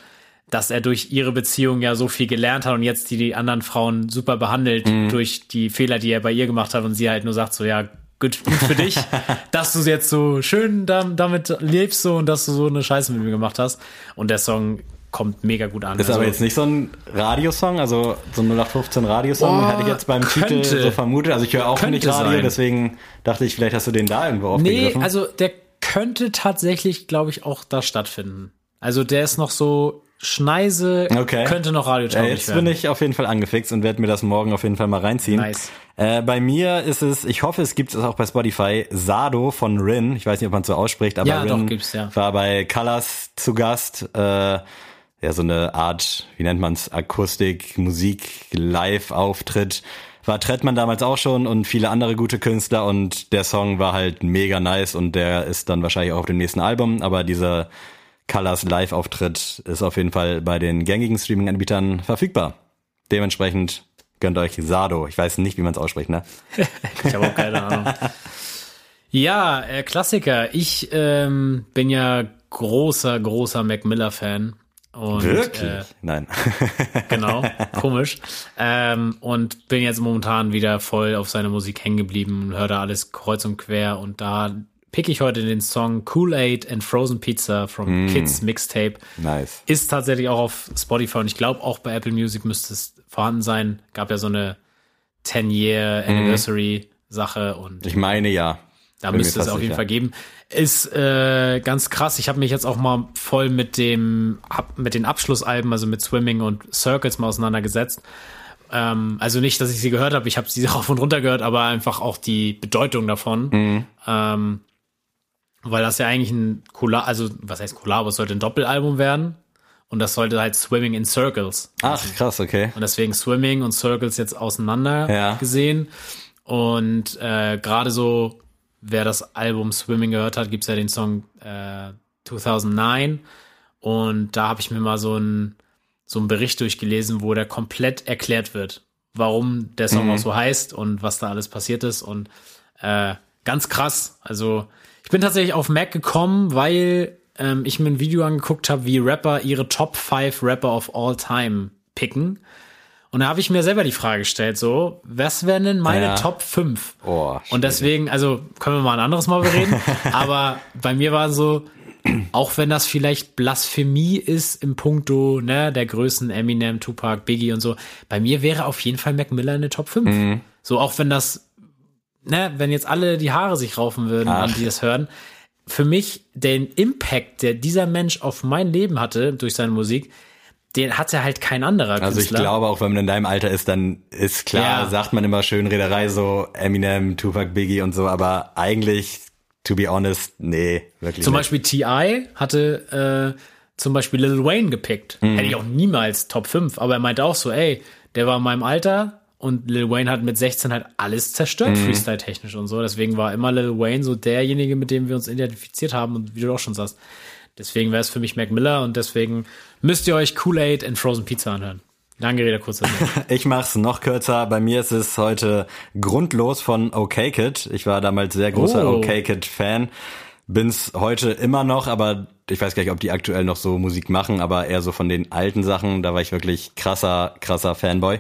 dass er durch ihre Beziehung ja so viel gelernt hat und jetzt die, die anderen Frauen super behandelt Mhm. durch die Fehler, die er bei ihr gemacht hat und sie halt nur sagt so, ja, gut, gut für dich, (laughs) dass du jetzt so schön dam- damit lebst so und dass du so eine Scheiße mit mir gemacht hast. Und der Song kommt mega gut an. Ist Also, aber jetzt nicht so ein Radiosong, also so ein 0815 Radiosong, Boah, hätte ich jetzt beim Titel könnte. so vermutet. Also ich höre auch nicht Radio, sein. deswegen dachte ich, vielleicht hast du den da irgendwo Nee, aufgegriffen. also der könnte tatsächlich, glaube ich, auch da stattfinden. Also der ist noch so Schneise, Okay. könnte noch radiotauglich jetzt werden. bin ich auf jeden Fall angefixt und werde mir das morgen auf jeden Fall mal reinziehen. Nice. Äh, bei mir ist es, ich hoffe, es gibt es auch bei Spotify, Sado von Rin. Ich weiß nicht, ob man es so ausspricht, aber Ja, doch, Rin gibt's, ja. war bei Colors zu Gast. Äh, ja, so eine Art, wie nennt man's, Akustik, Musik, Live-Auftritt. War Trettmann damals auch schon und viele andere gute Künstler und der Song war halt mega nice und der ist dann wahrscheinlich auch auf dem nächsten Album, aber dieser Colors Live-Auftritt ist auf jeden Fall bei den gängigen Streaming-Anbietern verfügbar. Dementsprechend gönnt euch Sado. Ich weiß nicht, wie man es ausspricht, ne? (laughs) Ich habe auch keine Ahnung. Ja, äh, Klassiker. Ich ähm, bin ja großer, großer Mac Miller-Fan. Und, Wirklich? Äh, Nein. (laughs) genau, komisch. Ähm, und bin jetzt momentan wieder voll auf seine Musik hängen geblieben und höre da alles kreuz und quer. Und da pick ich heute den Song Kool-Aid and Frozen Pizza from Kids Mixtape. nice. Ist tatsächlich auch auf Spotify und ich glaube auch bei Apple Music müsste es vorhanden sein. Gab ja so eine 10-Year Anniversary Sache und Ich meine ja. da Bin müsste es auf jeden sicher. Fall geben. Ist äh, ganz krass. Ich habe mich jetzt auch mal voll mit dem hab mit den Abschlussalben, also mit Swimming und Circles mal auseinandergesetzt. Ähm, also nicht, dass ich sie gehört habe, ich habe sie (laughs) rauf und runter gehört, aber einfach auch die Bedeutung davon. Mhm. Ähm, weil das ja eigentlich ein Collab, also was heißt Collab, es sollte ein Doppelalbum werden. Und das sollte halt Swimming in Circles. Ach, krass, okay. Und deswegen Swimming und Circles jetzt auseinander Ja. gesehen. Und äh, gerade so, wer das Album Swimming gehört hat, gibt's ja den Song äh, 2009. Und da habe ich mir mal so einen so einen Bericht durchgelesen, wo der komplett erklärt wird, warum der Song auch so heißt und was da alles passiert ist. Und äh, ganz krass. Also ich bin tatsächlich auf Mac gekommen, weil ähm, ich mir ein Video angeguckt habe, wie Rapper ihre Top 5 Rapper of all time picken. Und da habe ich mir selber die Frage gestellt, so, was wären denn meine Ja. Top 5? Oh, Und deswegen, also können wir mal ein anderes Mal bereden, (laughs) aber bei mir war so, auch wenn das vielleicht Blasphemie ist im Punkto ne, der Größen Eminem, Tupac, Biggie und so, bei mir wäre auf jeden Fall Mac Miller in der Top 5. So auch wenn das, ne, wenn jetzt alle die Haare sich raufen würden, Ach. an die das hören. Für mich, den Impact, der dieser Mensch auf mein Leben hatte durch seine Musik, den hatte halt kein anderer Also ich Künstler. glaube, auch wenn man in deinem Alter ist, dann ist klar, Ja. sagt man immer schön Rederei, so Eminem, Tupac, Biggie und so, aber eigentlich, to be honest, nee, wirklich Zum nicht. Beispiel T.I. hatte äh, zum Beispiel Lil Wayne gepickt. Mhm. Hätte ich auch niemals Top 5, aber er meinte auch so, ey, der war in meinem Alter und Lil Wayne hat mit 16 halt alles zerstört, Mhm. Freestyle-technisch und so. Deswegen war immer Lil Wayne so derjenige, mit dem wir uns identifiziert haben und wie du auch schon sagst. Deswegen wäre es für mich Mac Miller und deswegen müsst ihr euch Kool-Aid and Frozen Pizza anhören. Lange Rede, kurzer Sinn. (laughs) Ich mach's noch kürzer. Bei mir ist es heute grundlos von OK Kid. Ich war damals sehr großer Oh. OK Kid Fan. Bin's heute immer noch, aber ich weiß gar nicht, ob die aktuell noch so Musik machen, aber eher so von den alten Sachen. Da war ich wirklich krasser, krasser Fanboy.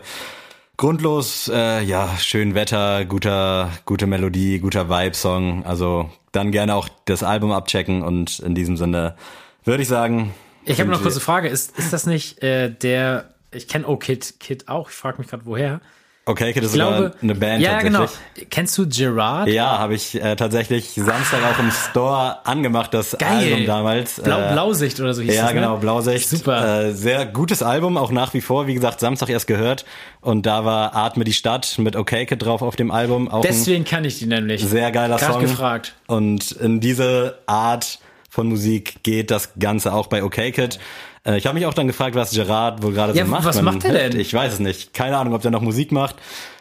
Grundlos, äh, ja, schön Wetter, guter, gute Melodie, guter Vibe-Song. Also dann gerne auch das Album abchecken und in diesem Sinne würde ich sagen. Ich habe noch sind kurze Frage. Ist, ist das nicht äh, der, ich kenne O-Kid Kid auch, ich frage mich gerade woher. Okay, das ist glaube, eine Band ja, genau. Kennst du Gerard? Ja, habe ich äh, tatsächlich Samstag auch im Store angemacht, das Geil. Album damals. Blau, Äh, Blausicht oder so hieß Ja, das, ne? genau, Blausicht. Super. Äh, sehr gutes Album, auch nach wie vor. Wie gesagt, Samstag erst gehört. Und da war Atme die Stadt mit Okay Kid drauf auf dem Album. Auch Deswegen kann ich die nämlich. sehr geiler Grad Song. gefragt. Und in diese Art von Musik geht das Ganze auch bei Okay Kid. Äh, Ich habe mich auch dann gefragt, was Gerard wohl gerade Ja, so macht. was macht er denn? Ich weiß es nicht. Keine Ahnung, ob der noch Musik macht.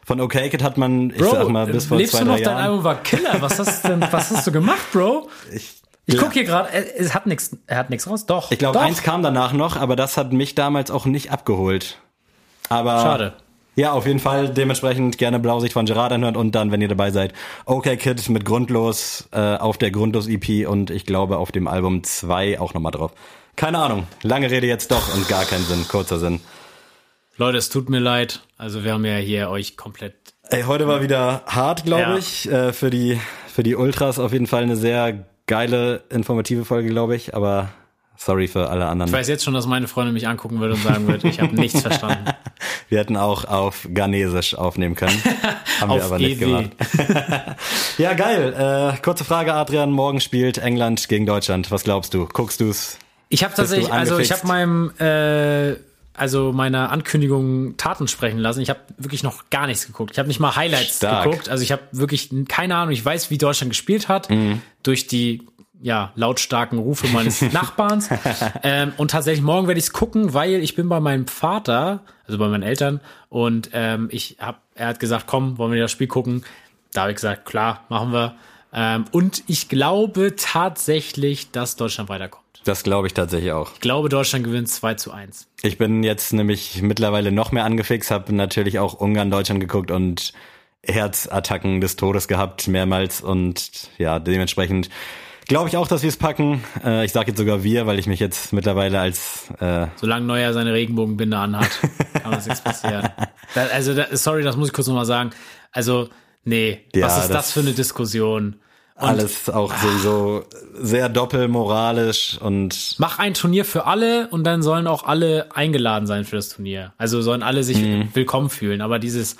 Von Okay Kid hat man, ich Bro, sag mal, bis vor lebst zwei, du noch? drei Dein Jahren. Album war Killer. Was hast du denn, was hast du gemacht, Bro? Ich, Ich guck hier gerade, äh, es hat nichts, er hat nichts raus. Doch. Ich glaube, eins kam danach noch, aber das hat mich damals auch nicht abgeholt. Aber Schade. Ja, auf jeden Fall dementsprechend gerne Blausicht von Gerard anhören und dann, wenn ihr dabei seid, Okay Kid mit Grundlos äh, auf der Grundlos-EP und ich glaube auf dem Album 2 auch nochmal drauf. Keine Ahnung, lange Rede jetzt doch und gar keinen Sinn, kurzer Sinn. Leute, es tut mir leid. Also wir haben ja hier euch komplett. Ey, heute war wieder hart, glaube Ja. ich, äh, für die für die Ultras auf jeden Fall eine sehr geile, informative Folge, glaube ich, aber sorry für alle anderen. Ich weiß jetzt schon, dass meine Freundin mich angucken würde und sagen wird, ich habe nichts verstanden. (laughs) Wir hätten auch auf Ghanesisch aufnehmen können. (laughs) Haben wir aber nicht EW. gemacht. (laughs) ja, geil. Äh, kurze Frage, Adrian. Morgen spielt England gegen Deutschland. Was glaubst du? Guckst du's? Ich habe tatsächlich, also ich habe meinem, äh, also meiner Ankündigung Taten sprechen lassen. Ich habe wirklich noch gar nichts geguckt. Ich habe nicht mal Highlights Stark. geguckt. Also ich habe wirklich keine Ahnung. Ich weiß, wie Deutschland gespielt hat Mhm. durch die ja lautstarken Rufe meines (laughs) Nachbarns. ähm, und tatsächlich morgen werde ich es gucken, weil ich bin bei meinem Vater, also bei meinen Eltern, und ähm, ich hab, er hat gesagt, komm, wollen wir das Spiel gucken? Da habe ich gesagt, klar, machen wir. Ähm, und ich glaube tatsächlich, dass Deutschland weiterkommt. Das glaube ich tatsächlich auch. Ich glaube, Deutschland gewinnt 2 zu 1. Ich bin jetzt nämlich mittlerweile noch mehr angefixt, habe natürlich auch Ungarn, Deutschland geguckt und Herzattacken des Todes gehabt mehrmals und ja, dementsprechend glaube ich auch, dass wir es packen. Äh, ich sage jetzt sogar wir, weil ich mich jetzt mittlerweile als äh, Solange Neuer seine Regenbogenbinde anhat, kann uns nichts passieren. (laughs) Da, also, da, sorry, das muss ich kurz nochmal sagen. Also, nee, Ja, was ist das, das- für eine Diskussion? alles auch sowieso sehr doppelmoralisch und Mach ein Turnier für alle und dann sollen auch alle eingeladen sein für das Turnier. Also sollen alle sich Mhm. willkommen fühlen. Aber dieses,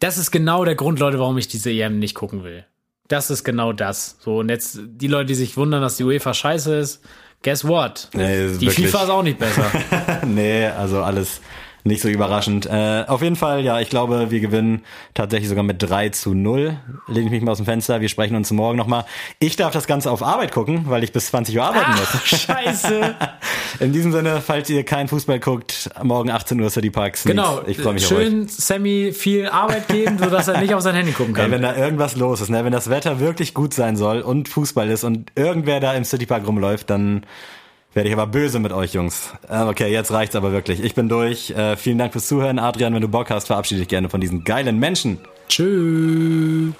das ist genau der Grund, Leute, warum ich diese EM nicht gucken will. Das ist genau das. So, und jetzt die Leute, die sich wundern, dass die UEFA scheiße ist, guess what? Nee, die wirklich- FIFA ist auch nicht besser. (laughs) nee, also alles nicht so überraschend. Äh, auf jeden Fall, ja, ich glaube, wir gewinnen tatsächlich sogar mit 3 zu 0. Lehne ich mich mal aus dem Fenster. Wir sprechen uns morgen nochmal. Ich darf das Ganze auf Arbeit gucken, weil ich bis 20 Uhr arbeiten muss. Ach, (laughs) scheiße. In diesem Sinne, falls ihr keinen Fußball guckt, morgen 18 Uhr City Parks. Genau. Ich freue mich. Schön Sammy viel Arbeit geben, sodass er nicht auf sein Handy gucken Ey, kann. wenn da irgendwas los ist, ne, wenn das Wetter wirklich gut sein soll und Fußball ist und irgendwer da im Citypark rumläuft, dann werde ich aber böse mit euch, Jungs. Äh, Okay, jetzt reicht's aber wirklich. Ich bin durch. Äh, vielen Dank fürs Zuhören. Adrian, wenn du Bock hast, verabschiede dich gerne von diesen geilen Menschen. Tschüss.